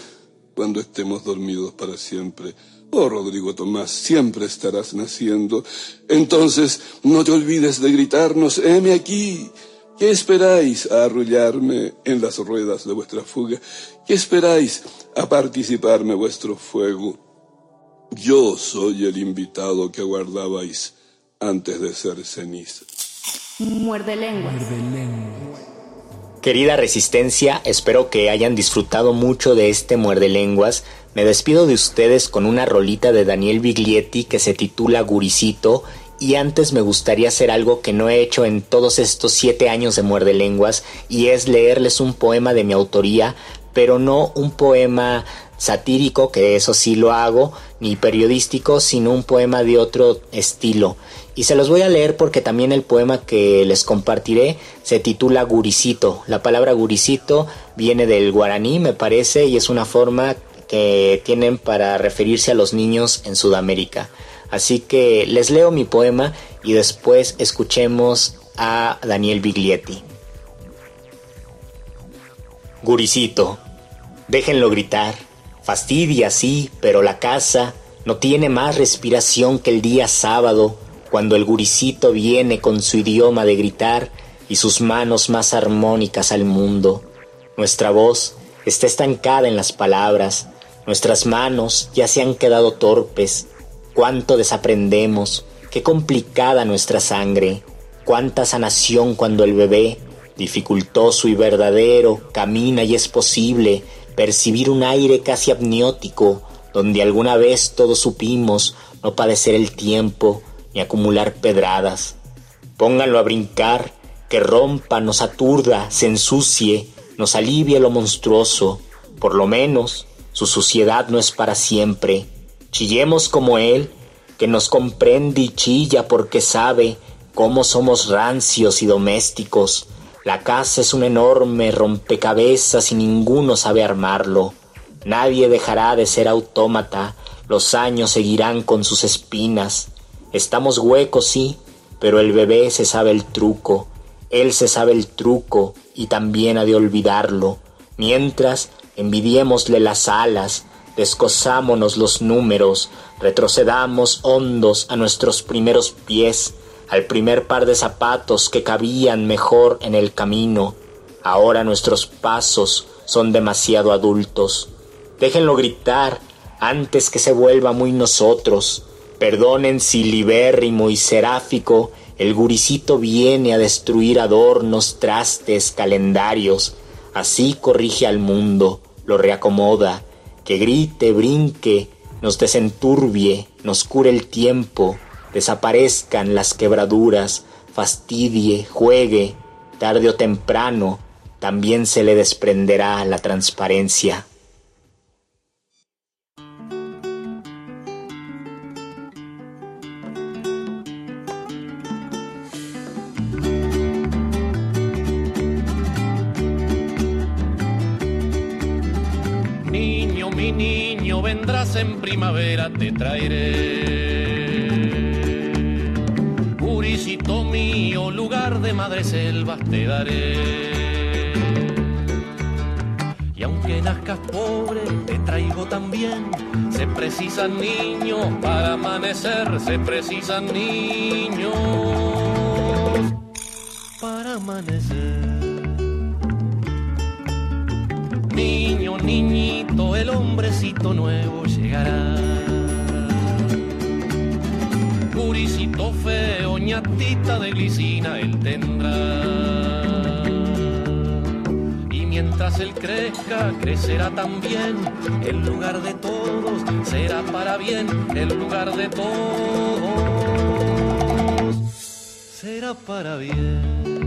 cuando estemos dormidos para siempre. Oh Rodrigo Tomás, siempre estarás naciendo. Entonces no te olvides de gritarnos, heme aquí. ¿Qué esperáis a arrullarme en las ruedas de vuestra fuga? ¿Qué esperáis a participarme vuestro fuego? Yo soy el invitado que aguardabais antes de ser ceniza. Muerde lengua. Querida Resistencia, espero que hayan disfrutado mucho de este Muerde Lenguas. Me despido de ustedes con una rolita de Daniel Biglietti que se titula Guricito y antes me gustaría hacer algo que no he hecho en todos estos siete años de Muerde Lenguas y es leerles un poema de mi autoría, pero no un poema satírico, que eso sí lo hago, ni periodístico, sino un poema de otro estilo. Y se los voy a leer porque también el poema que les compartiré se titula Guricito. La palabra guricito viene del guaraní, me parece, y es una forma que tienen para referirse a los niños en Sudamérica. Así que les leo mi poema y después escuchemos a Daniel Biglietti. Guricito, déjenlo gritar Fastidia, sí, pero la casa no tiene más respiración que el día sábado, cuando el guricito viene con su idioma de gritar y sus manos más armónicas al mundo. Nuestra voz está estancada en las palabras, nuestras manos ya se han quedado torpes. Cuánto desaprendemos, qué complicada nuestra sangre, cuánta sanación cuando el bebé, dificultoso y verdadero, camina y es posible percibir un aire casi amniótico, donde alguna vez todos supimos no padecer el tiempo ni acumular pedradas. Pónganlo a brincar que rompa, nos aturda, se ensucie, nos alivie lo monstruoso. Por lo menos, su suciedad no es para siempre. Chillemos como Él, que nos comprende y chilla porque sabe cómo somos rancios y domésticos. La casa es un enorme rompecabezas y ninguno sabe armarlo. Nadie dejará de ser autómata, los años seguirán con sus espinas. Estamos huecos, sí, pero el bebé se sabe el truco, él se sabe el truco y también ha de olvidarlo, mientras envidiémosle las alas, descosámonos los números, retrocedamos hondos a nuestros primeros pies, al primer par de zapatos que cabían mejor en el camino. Ahora nuestros pasos son demasiado adultos. Déjenlo gritar antes que se vuelva muy nosotros. Perdonen si libérrimo y seráfico el guricito viene a destruir adornos, trastes, calendarios. Así corrige al mundo, lo reacomoda, que grite, brinque, nos desenturbie, nos cure el tiempo, desaparezcan las quebraduras, fastidie, juegue, tarde o temprano, también se le desprenderá la transparencia. Primavera te traeré. Purisito mío, lugar de madre selvas te daré. Y aunque nazcas pobre, te traigo también. Se precisan niños para amanecer, se precisan niños para amanecer. Niño, niñito, el hombrecito nuevo llegará. Puricito feo, ñatita de glicina él tendrá. Y mientras él crezca, crecerá también. El lugar de todos será para bien. El lugar de todos será para bien.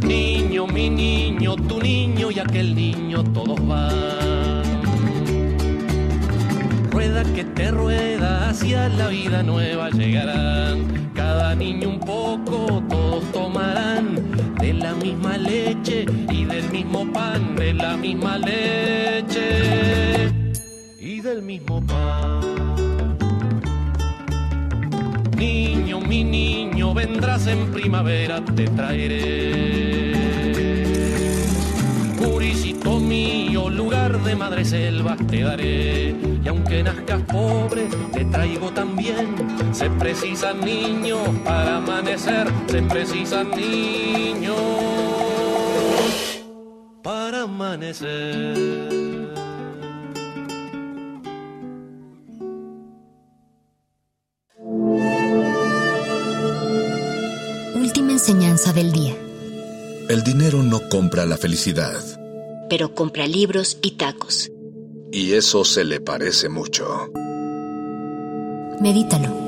Niño, mi niño, tu niño y aquel niño, todos van. Rueda que te rueda hacia la vida nueva llegarán. Cada niño un poco, todos tomarán de la misma leche y del mismo pan, de la misma leche y del mismo pan. Niño, mi niño, vendrás en primavera, te traeré. Mío, lugar de madre selva te daré. Y aunque nazcas pobre, te traigo también. Se precisan niños para amanecer, se precisan niños para amanecer. enseñanza del día. El dinero no compra la felicidad. Pero compra libros y tacos. Y eso se le parece mucho. Medítalo.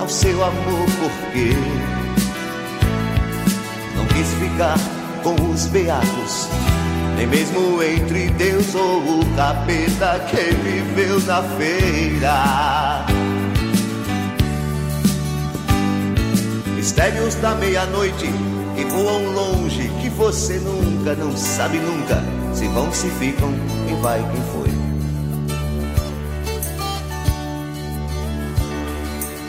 ao seu amor, porque não quis ficar com os beatos, nem mesmo entre Deus ou o capeta que viveu na feira. Mistérios da meia-noite que voam longe, que você nunca, não sabe nunca, Se vão, se ficam, quem vai, quem foi.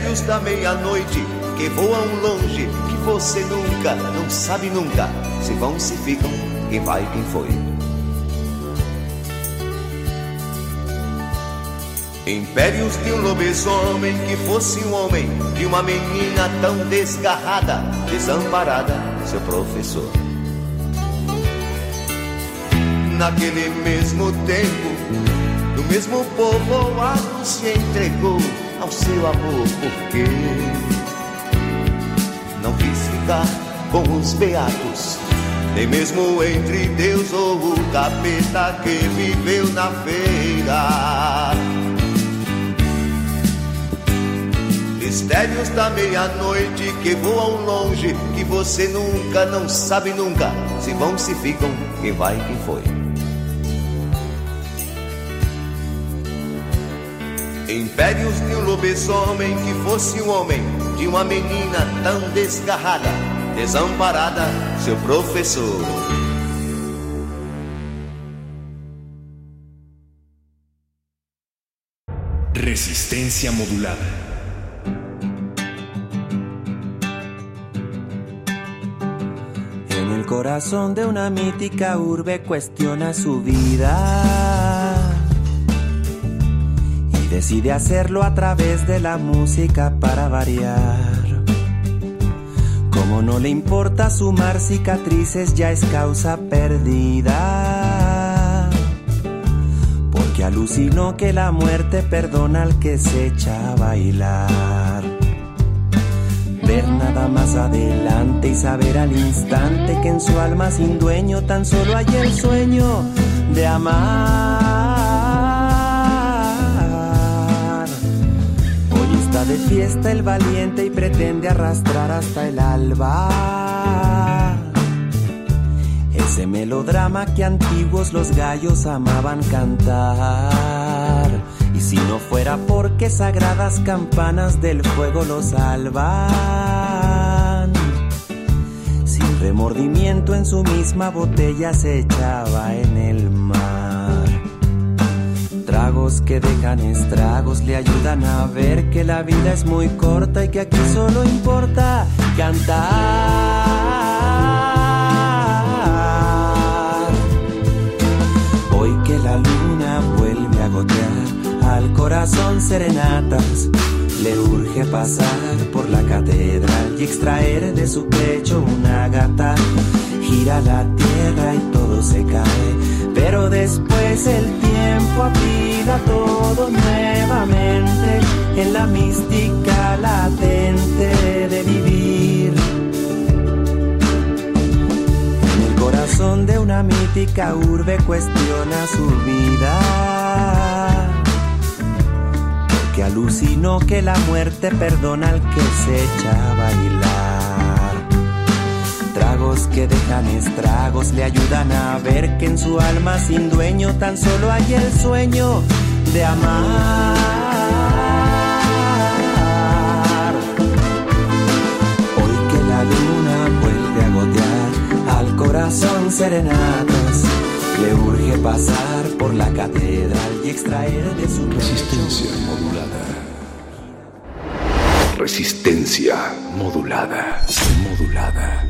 Mistérios da meia-noite que voam longe, que você nunca, não sabe nunca, se vão, se ficam, quem vai, quem foi. Impérios de um lobisomem que fosse um homem, de uma menina tão desgarrada, desamparada, seu professor. Naquele mesmo tempo, no mesmo povoado se entregou ao seu amor, porque não quis ficar com os beatos, nem mesmo entre Deus ou o capeta que viveu na feira. Mistérios da meia-noite que voam longe, que você nunca, não sabe nunca, se vão, se ficam, quem vai, quem foi. Impérios de um lobisomem que fosse um homem, de uma menina tão desgarrada, desamparada, seu professor. Resistencia modulada. En el corazón de una mítica urbe cuestiona su vida decide hacerlo a través de la música para variar. Como no le importa sumar cicatrices, ya es causa perdida. Porque alucinó que la muerte perdona al que se echa a bailar. Ver nada más adelante y saber al instante que en su alma sin dueño tan solo hay el sueño de amar. De fiesta el valiente y pretende arrastrar hasta el alba. Ese melodrama que antiguos los gallos amaban cantar. Y si no fuera porque sagradas campanas del fuego los salvan, sin remordimiento en su misma botella se echaba en el mar. Tragos que dejan estragos le ayudan a ver que la vida es muy corta y que aquí solo importa cantar. Hoy que la luna vuelve a gotear al corazón serenatas, le urge pasar por la catedral y extraer de su pecho una gata. Gira la tierra y todo se cae, pero después el tiempo apila todo nuevamente en la mística latente de vivir. En el corazón de una mítica urbe cuestiona su vida que alucinó que la muerte perdona al que se echa a bailar. Que dejan estragos le ayudan a ver que en su alma sin dueño tan solo hay el sueño de amar. Hoy que la luna vuelve a gotear al corazón serenatas. Le urge pasar por la catedral y extraer de su Resistencia modulada. Resistencia modulada. Modulada.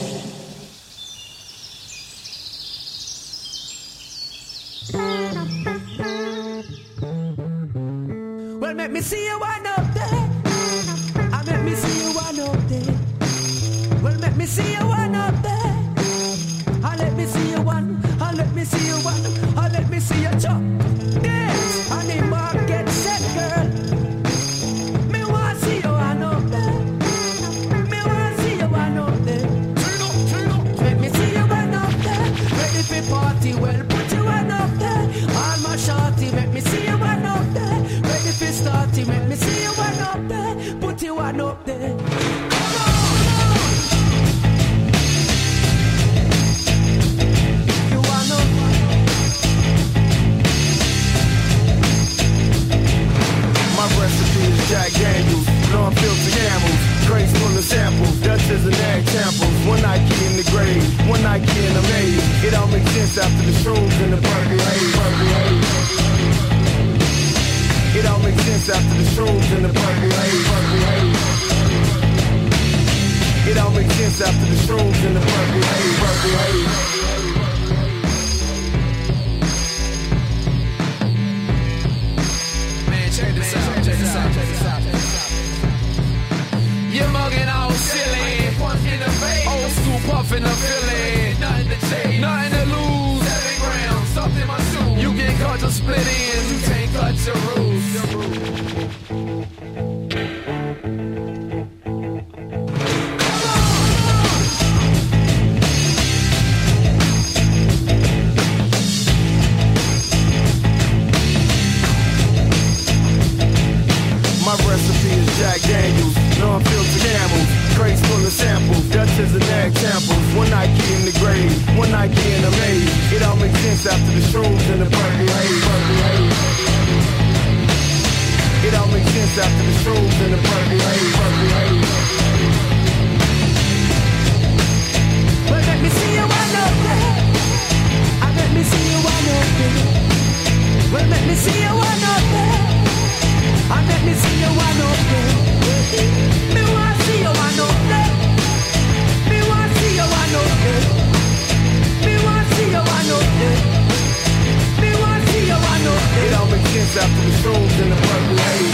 All after the shrooms and the purple haze. It all makes sense after the shrooms and the purple haze. Purple haze. Man, check this out, check this out, check this out. You're mugging all silly. Old school puffin' a Philly. Nothing to change, nothing to lose. Seven grams, something my split ends, you can't cut your rules. One Nike in the grave, one Nike in the maze. It all makes sense after the shrooms and the purple haze. It all makes sense after the shrooms and the purple haze. Purple. Well, let me see you one up. I let me see you up there. Well, let me see you up there. I let me see you up there. Me want to see you one up Out from the shows in the purple haze.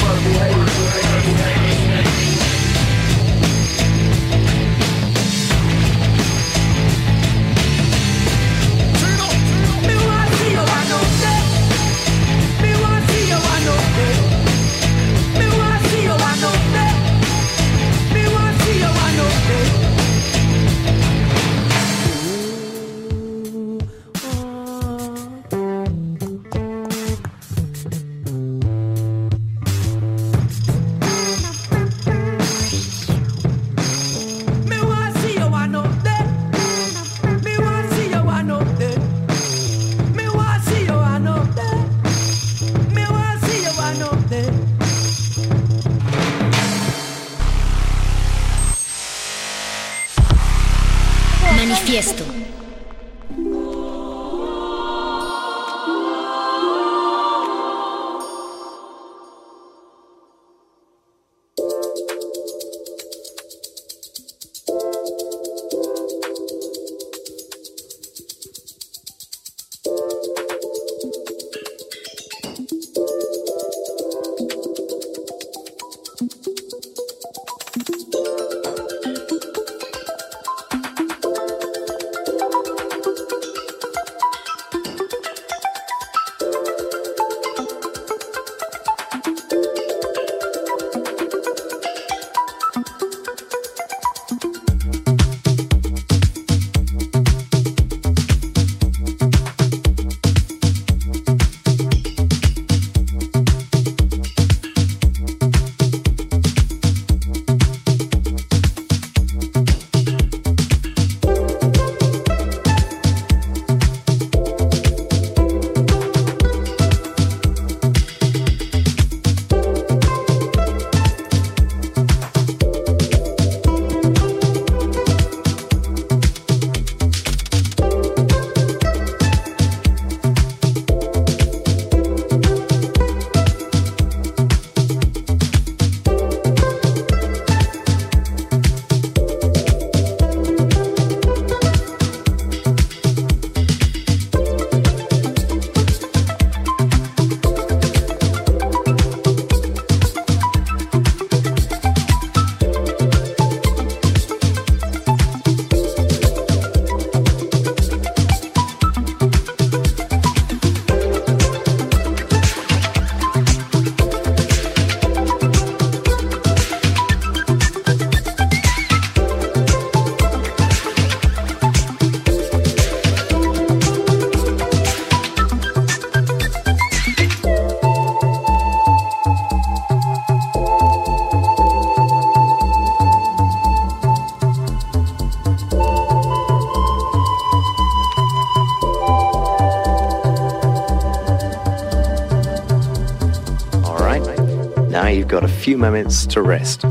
You've got a few moments to rest.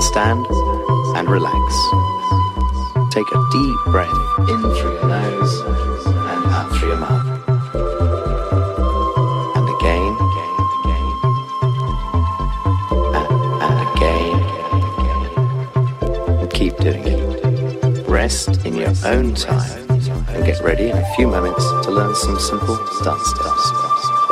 Stand and relax. Take a deep breath in through your nose and out through your mouth. And again. And, and again. And keep doing it. Rest in your own time and get ready in a few moments to learn some simple dance steps.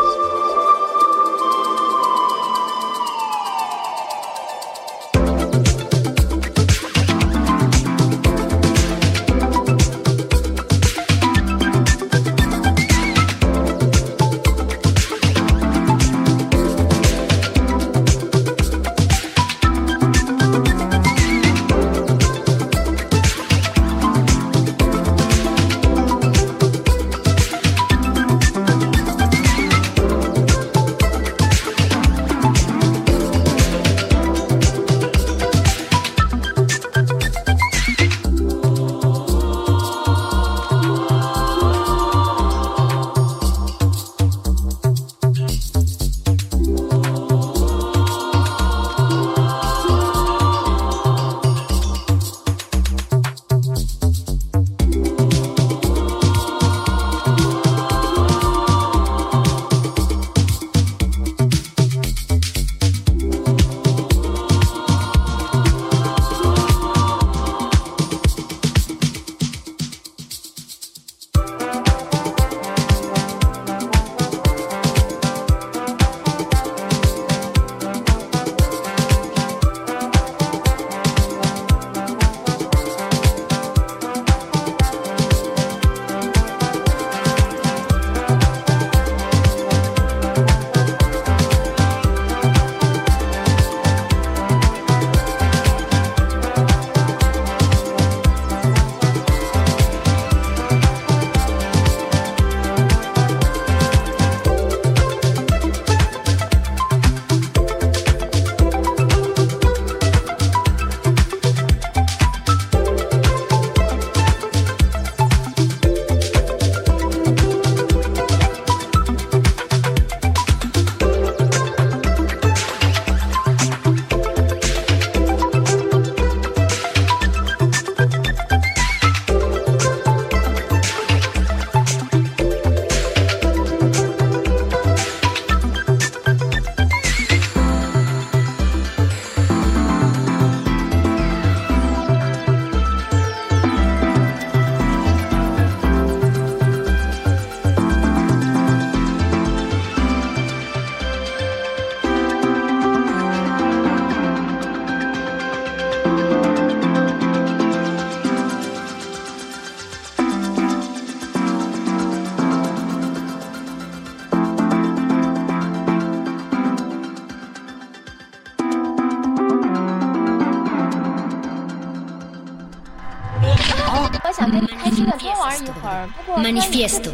Manifiesto.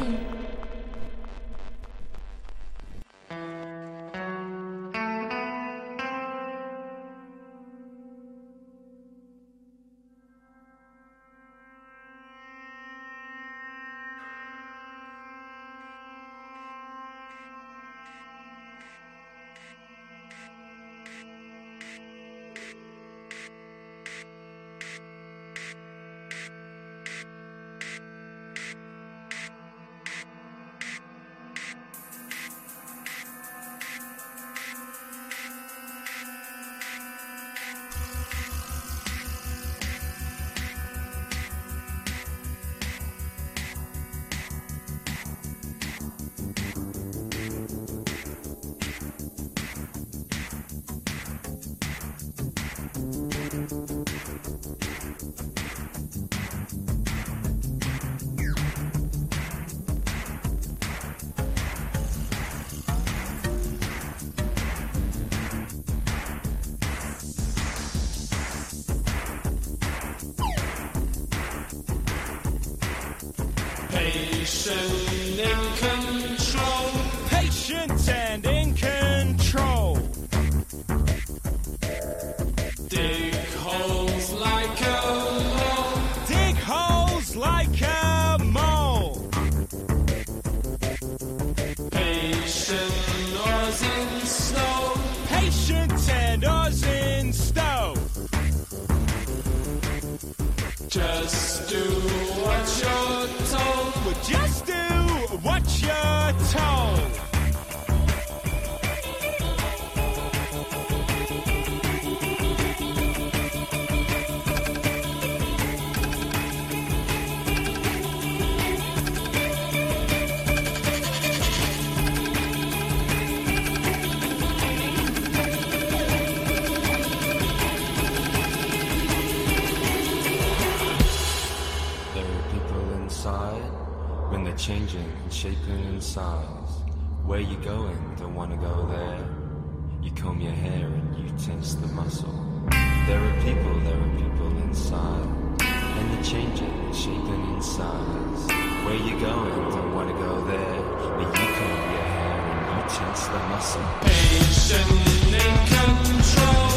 changing and shaping in size. Where you going? Don't wanna go there. You comb your hair and you tense the muscle. There are people, there are people inside. And they're changing and shaping in size. Where you going? Don't wanna go there. But you comb your hair and you tense the muscle. Patient in control.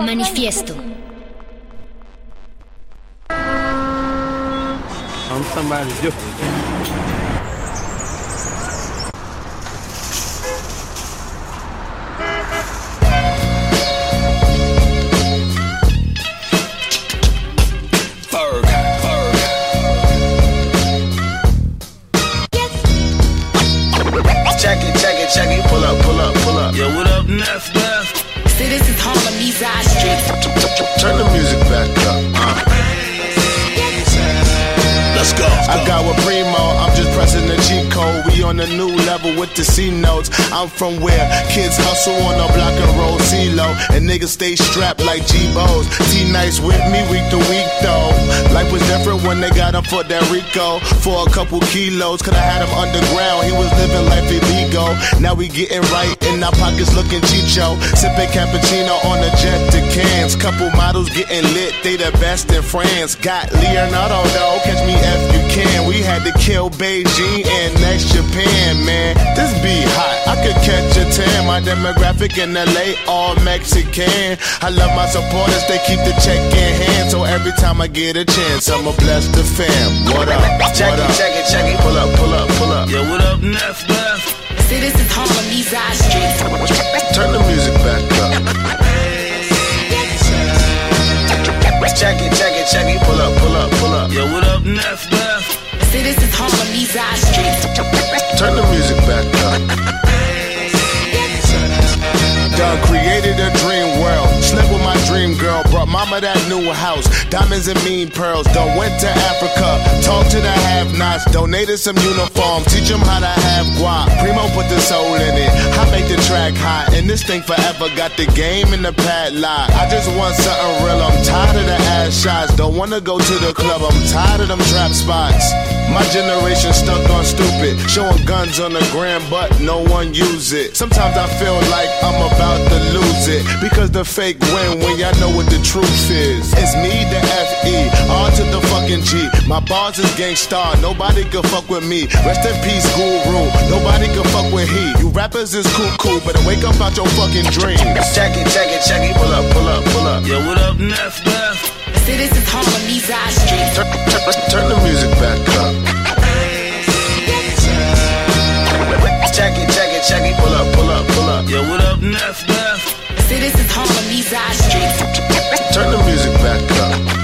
Manifiesto. For that Rico. For a couple kilos, could I had him underground. He was living life illegal. Now we getting right in our pockets looking chicho. Sipping cappuccino on the jet to cans. Couple models getting lit, they the best in France. Got Leonardo though, catch me if you can. We had to kill Beijing and next Japan, man. This be hot, I could catch a tan. My demographic in LA, all Mexican. I love my supporters, they keep the check in hand. So every time I get a chance, I'ma bless the fam. What up? Check what it, up? check it, check it. Pull up, pull up, pull up. Yo, what up, Neff, Neff? See, this is Harlem, these our streets. Turn the music back up. Check it, check it, check it. Pull up, pull up, pull up. Yo, what up, Neff, Neff? This is Harlem, streets. Turn the music back up. Done created a dream world. Slept with my dream girl. Brought mama that new house. Diamonds and mean pearls. Done went to Africa. Talked to the have nots. Donated some uniforms. Teach them how to have guap. Primo put the soul in it. I make the track hot. And this thing forever got the game in the padlock. I just want something real. I'm tired of the ass shots. Don't wanna go to the club. I'm tired of them trap spots. My generation stuck on stupid. Showing guns on the gram, but no one use it. Sometimes I feel like I'm about to lose it. Because the fake win when y'all know what the truth is. It's me, the F.E., F-E, R to the fucking G. My bars is gangstar, nobody can fuck with me. Rest in peace, guru. Nobody can fuck with he. You rappers is cool, cool, better wake up out your fucking dreams. Check it, check it, check it. Pull up, pull up, pull up. Yo, what up, Neff, Neff? See, this is Harlem, these our streets. Turn, turn, turn the music back up. Check it, check it, check it. Pull up, pull up, pull up. Yo, what up, Neff, Neff? See, this is Harlem, these our streets. Turn the music back up.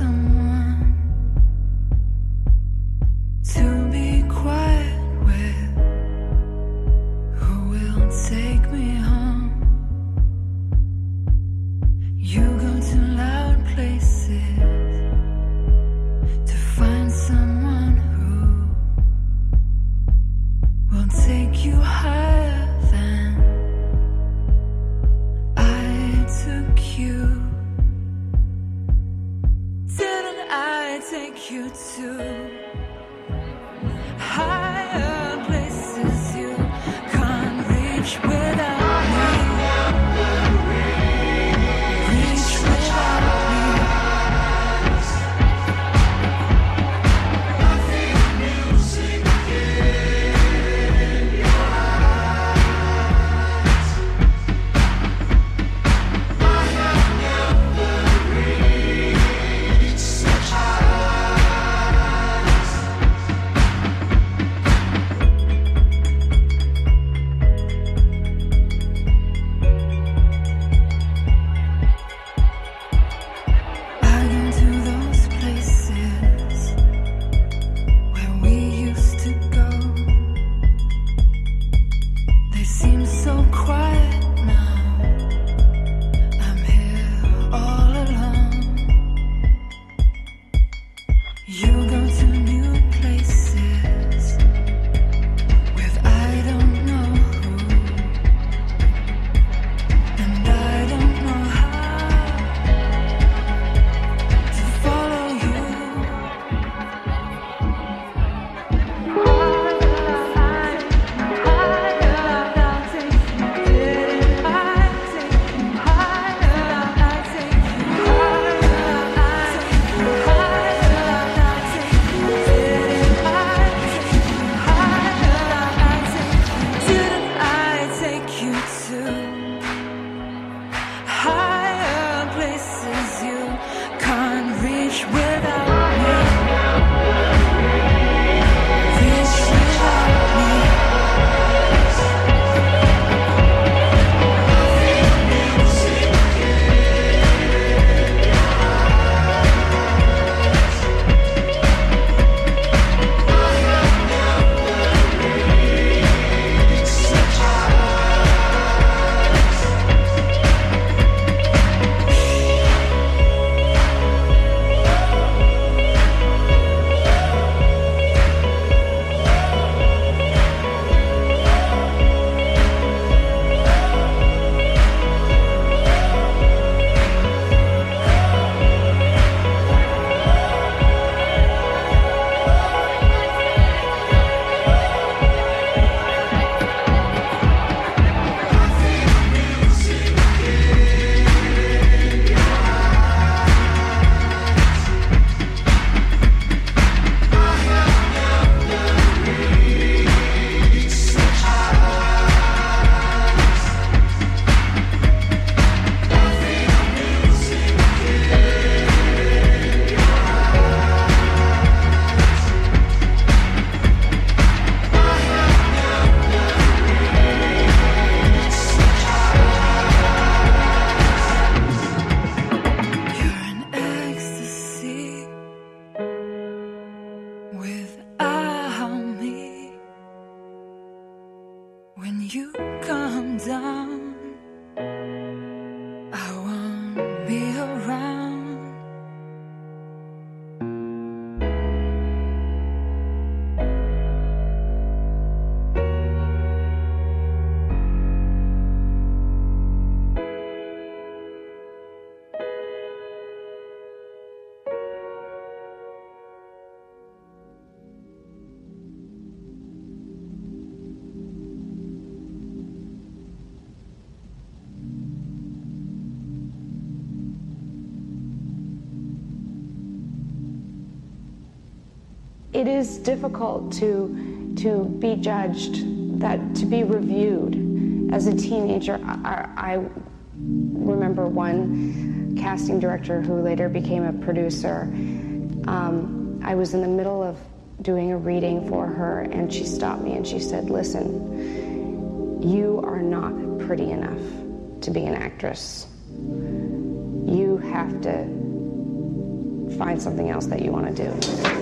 Someone is difficult to to be judged, that to be reviewed. As a teenager, I, I remember one casting director who later became a producer. Um, I was in the middle of doing a reading for her, and she stopped me and she said, "Listen, you are not pretty enough to be an actress. You have to find something else that you want to do.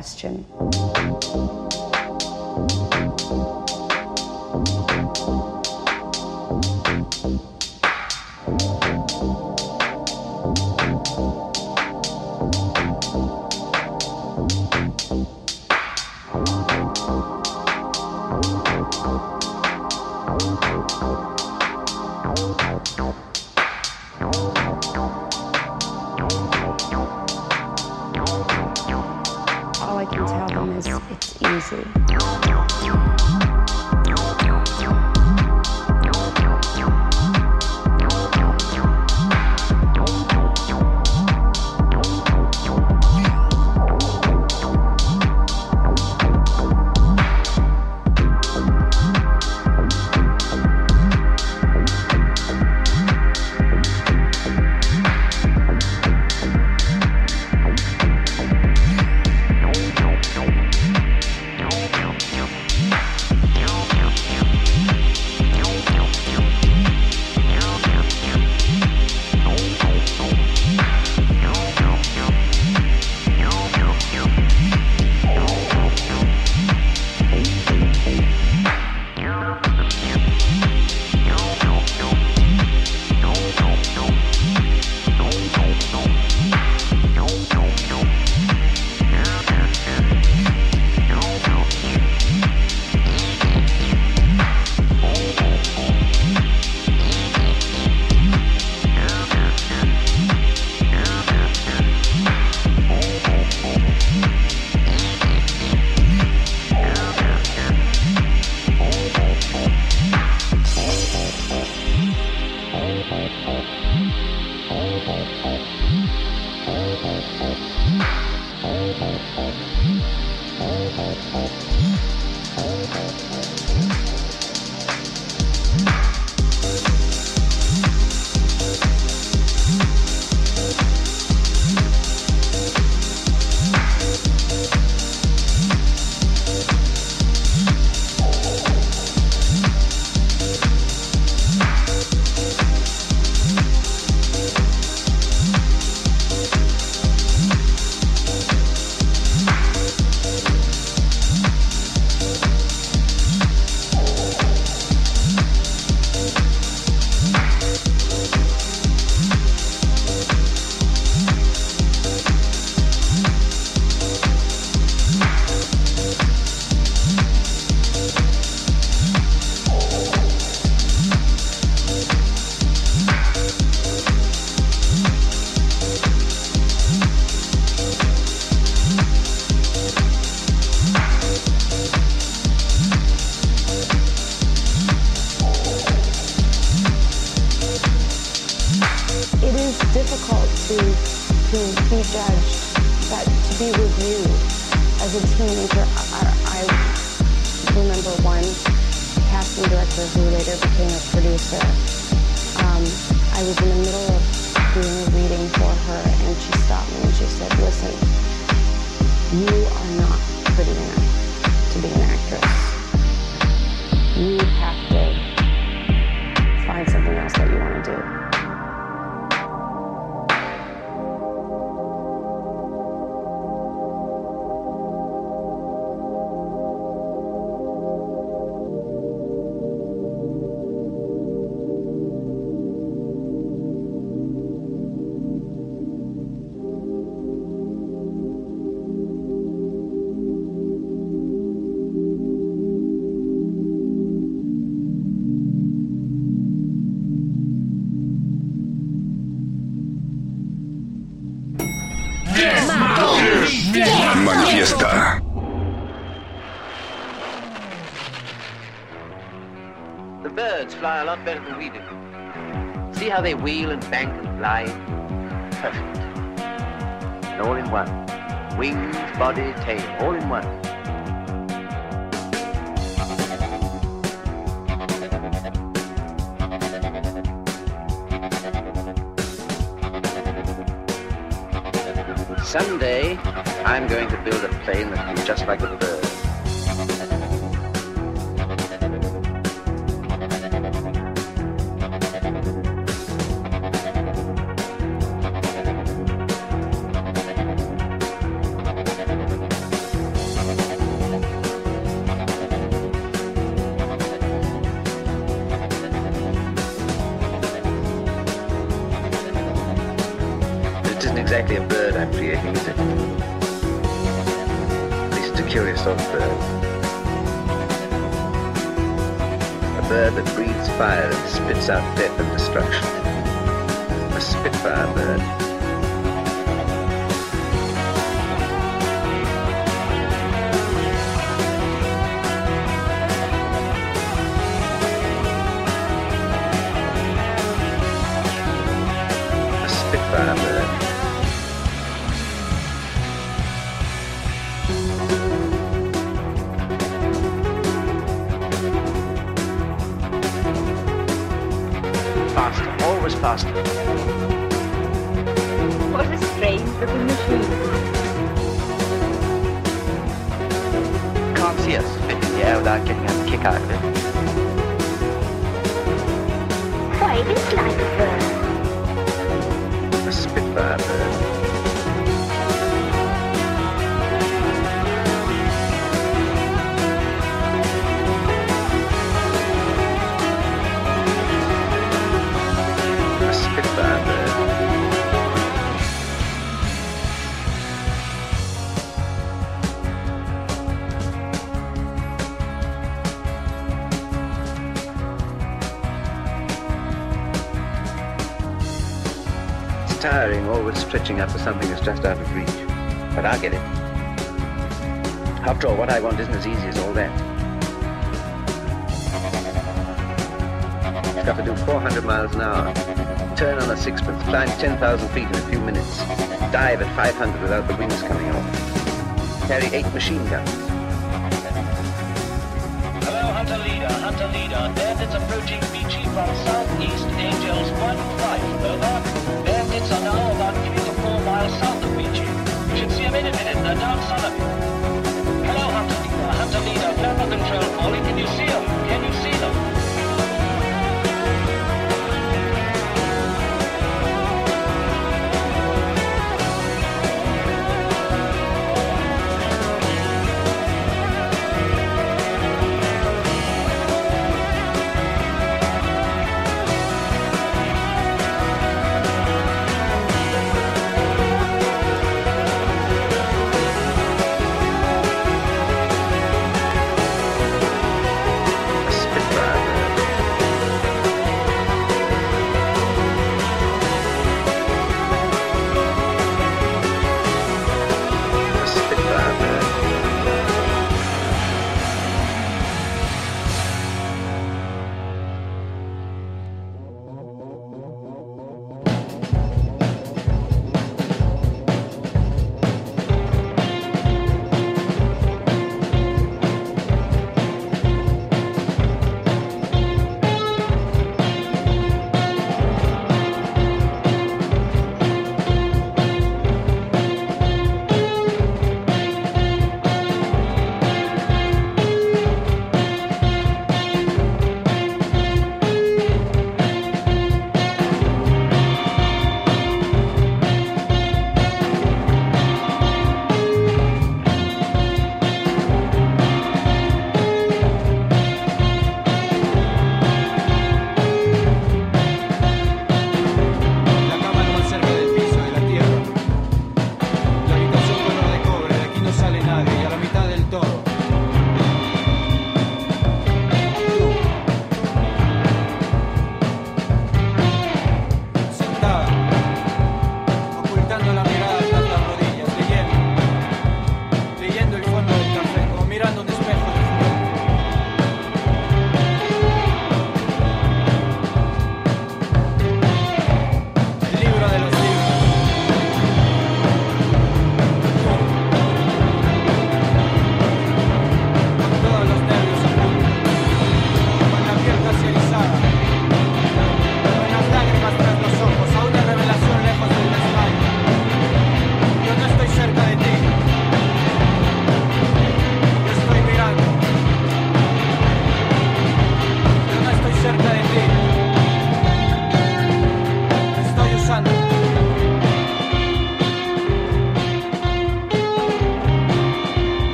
Question. stretching out for something that's just out of reach. But I get it. After all, what I want isn't as easy as all that. It's got to do 400 miles an hour, turn on a sixpence, climb 10,000 feet in a few minutes, dive at 500 without the wings coming off, carry eight machine guns. Hello, Hunter Leader, Hunter Leader, death is approaching Beachy from southeast, angels 1. the dogs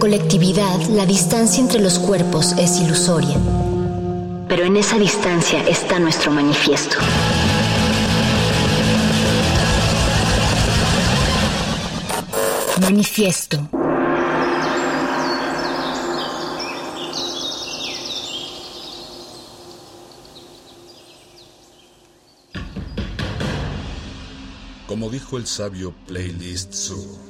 colectividad la distancia entre los cuerpos es ilusoria, pero en esa distancia está nuestro manifiesto. Manifiesto. Como dijo el sabio Playlist Zoo,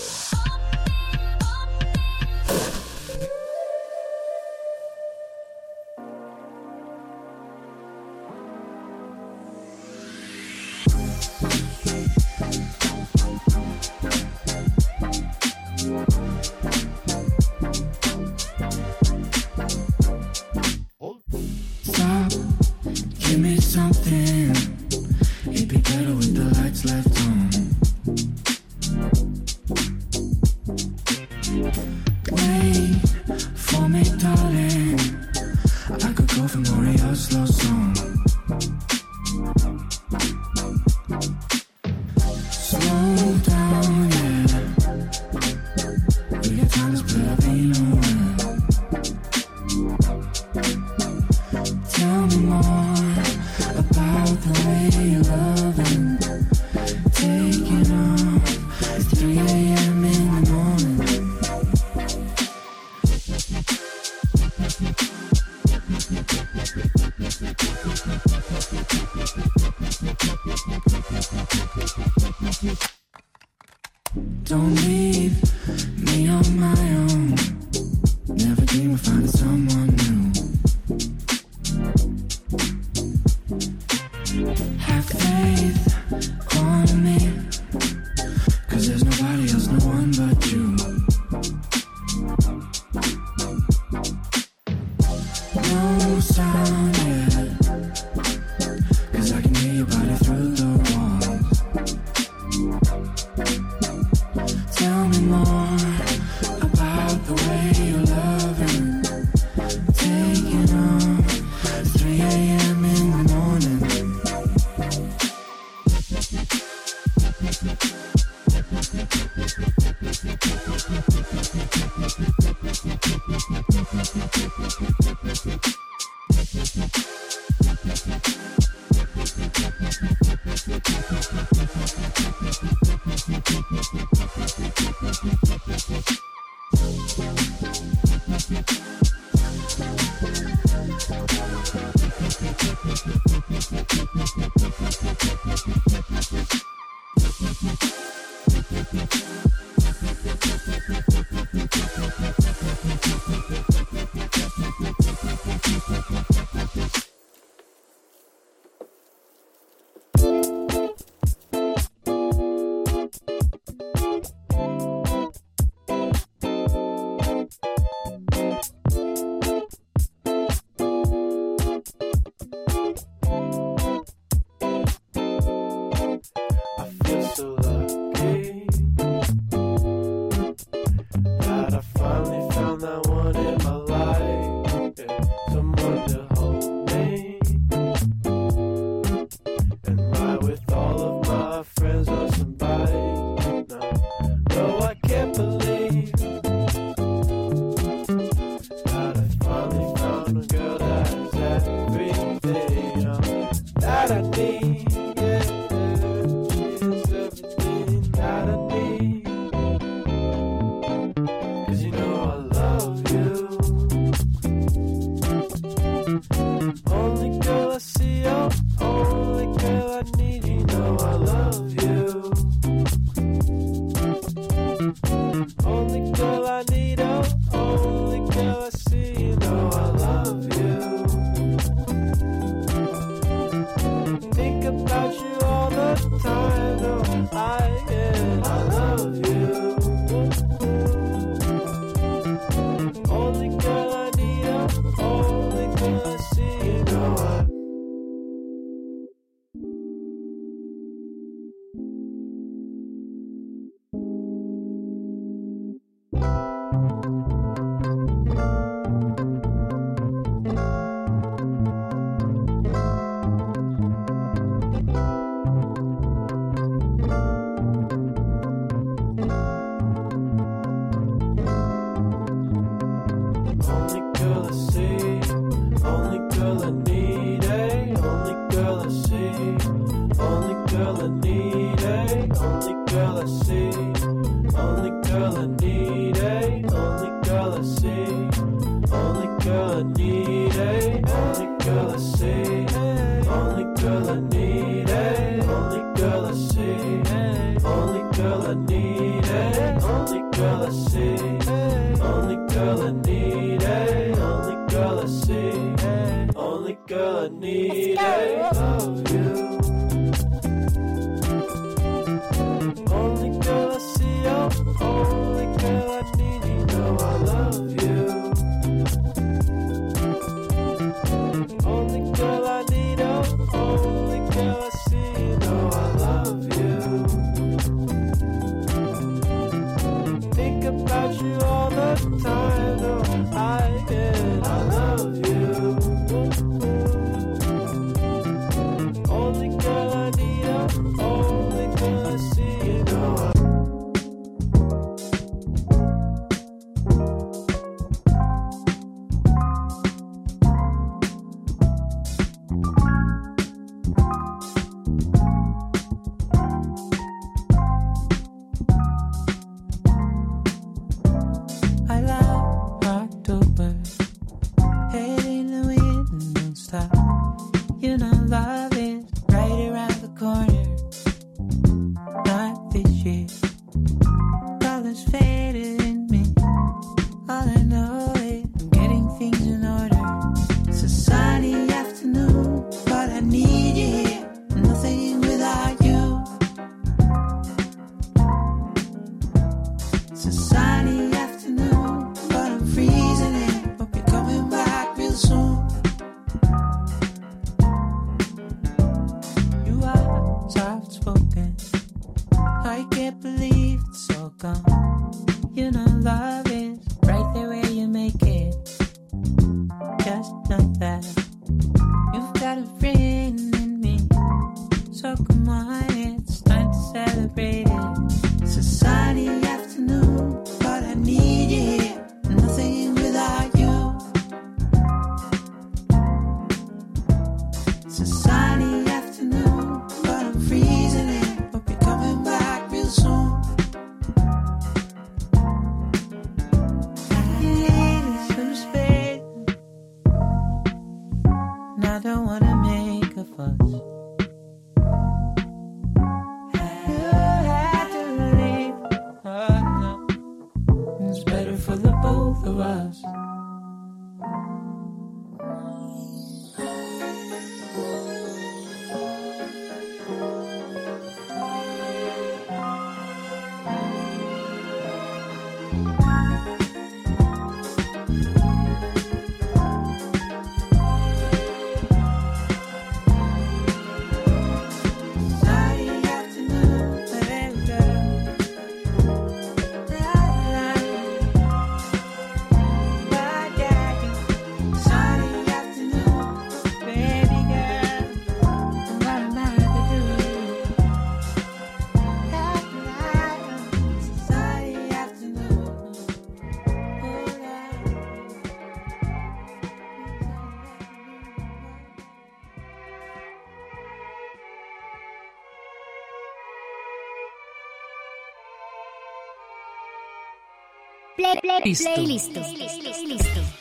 Play, play, Listo. Playlist.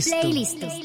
Playlist.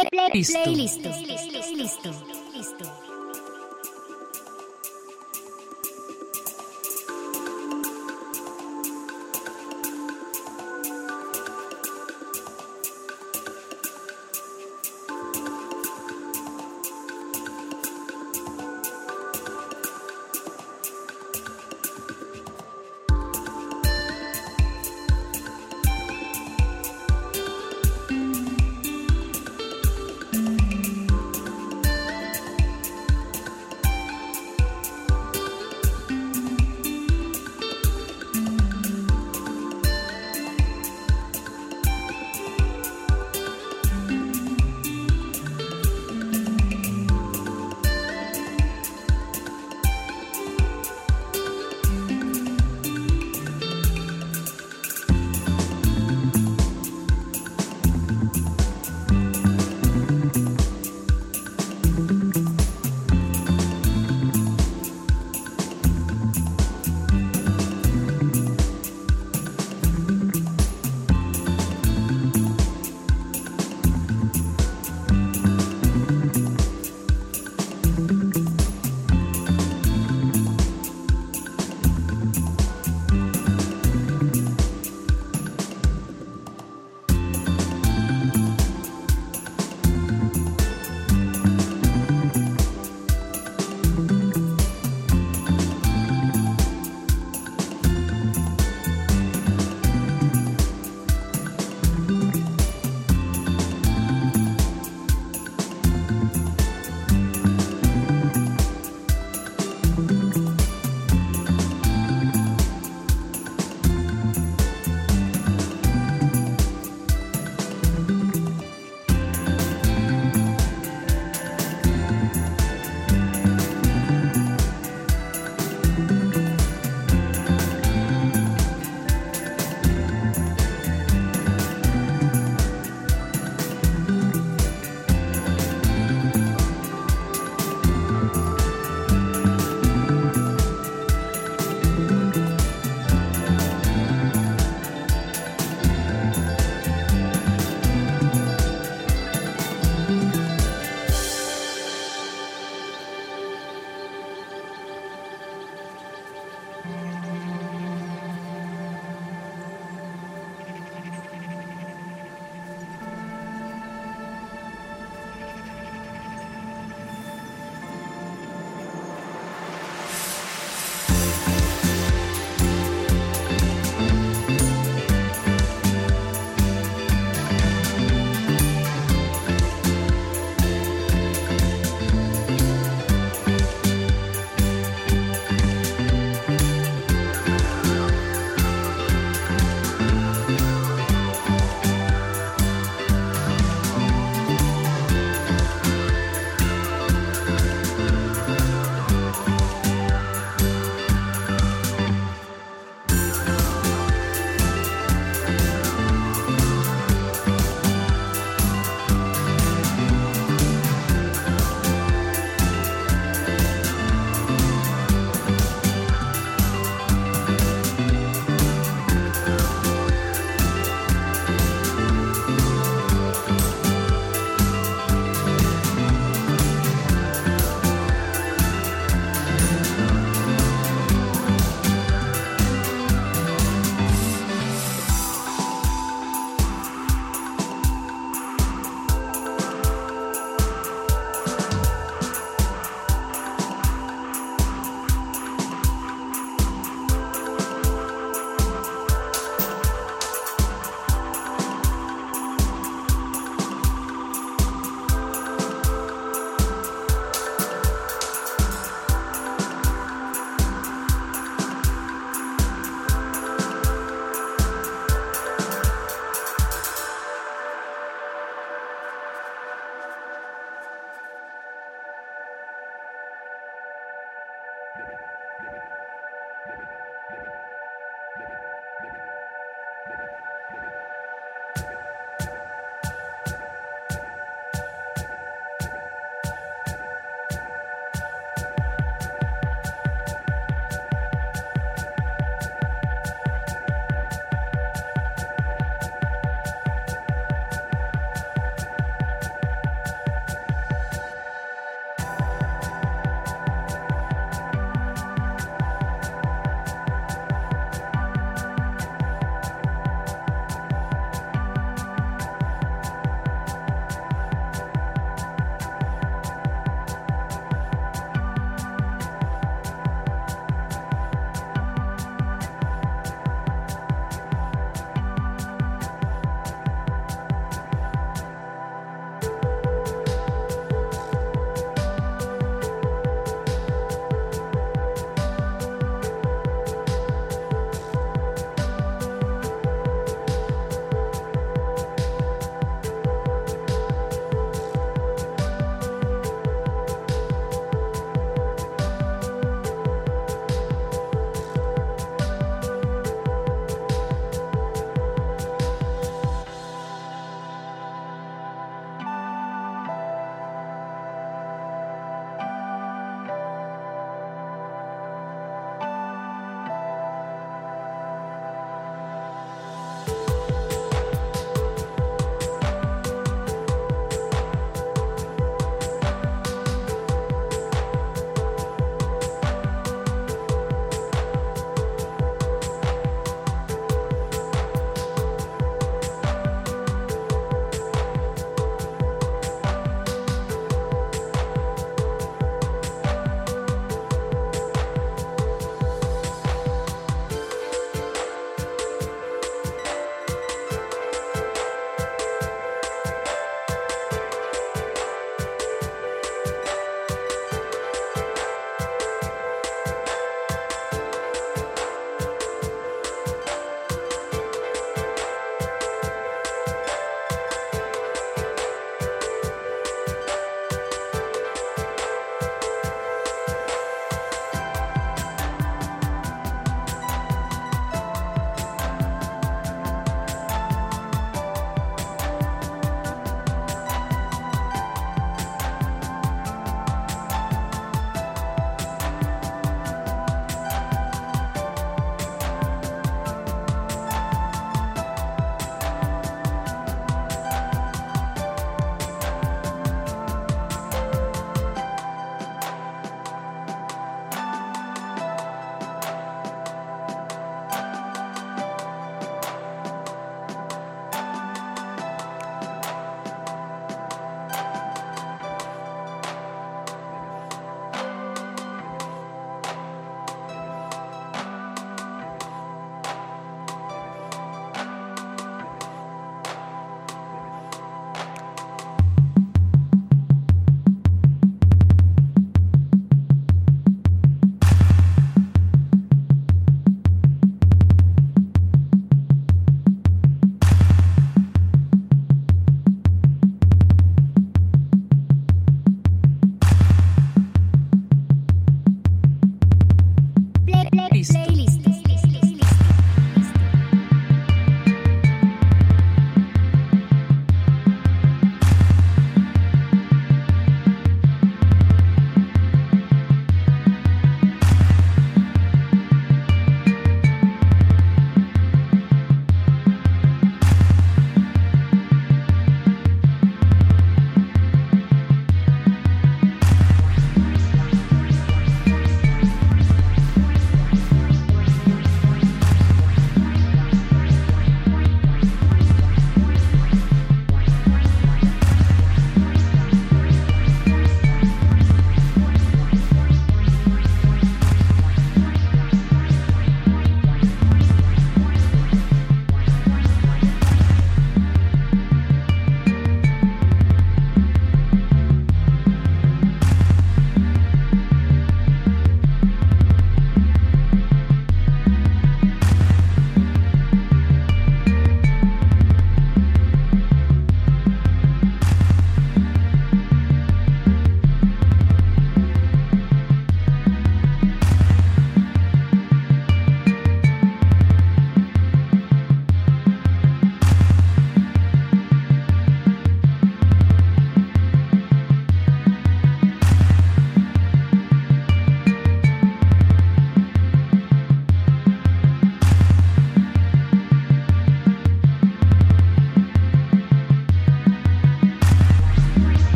Play, play, Listo. Listo. Listo. Listo.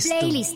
Playlist.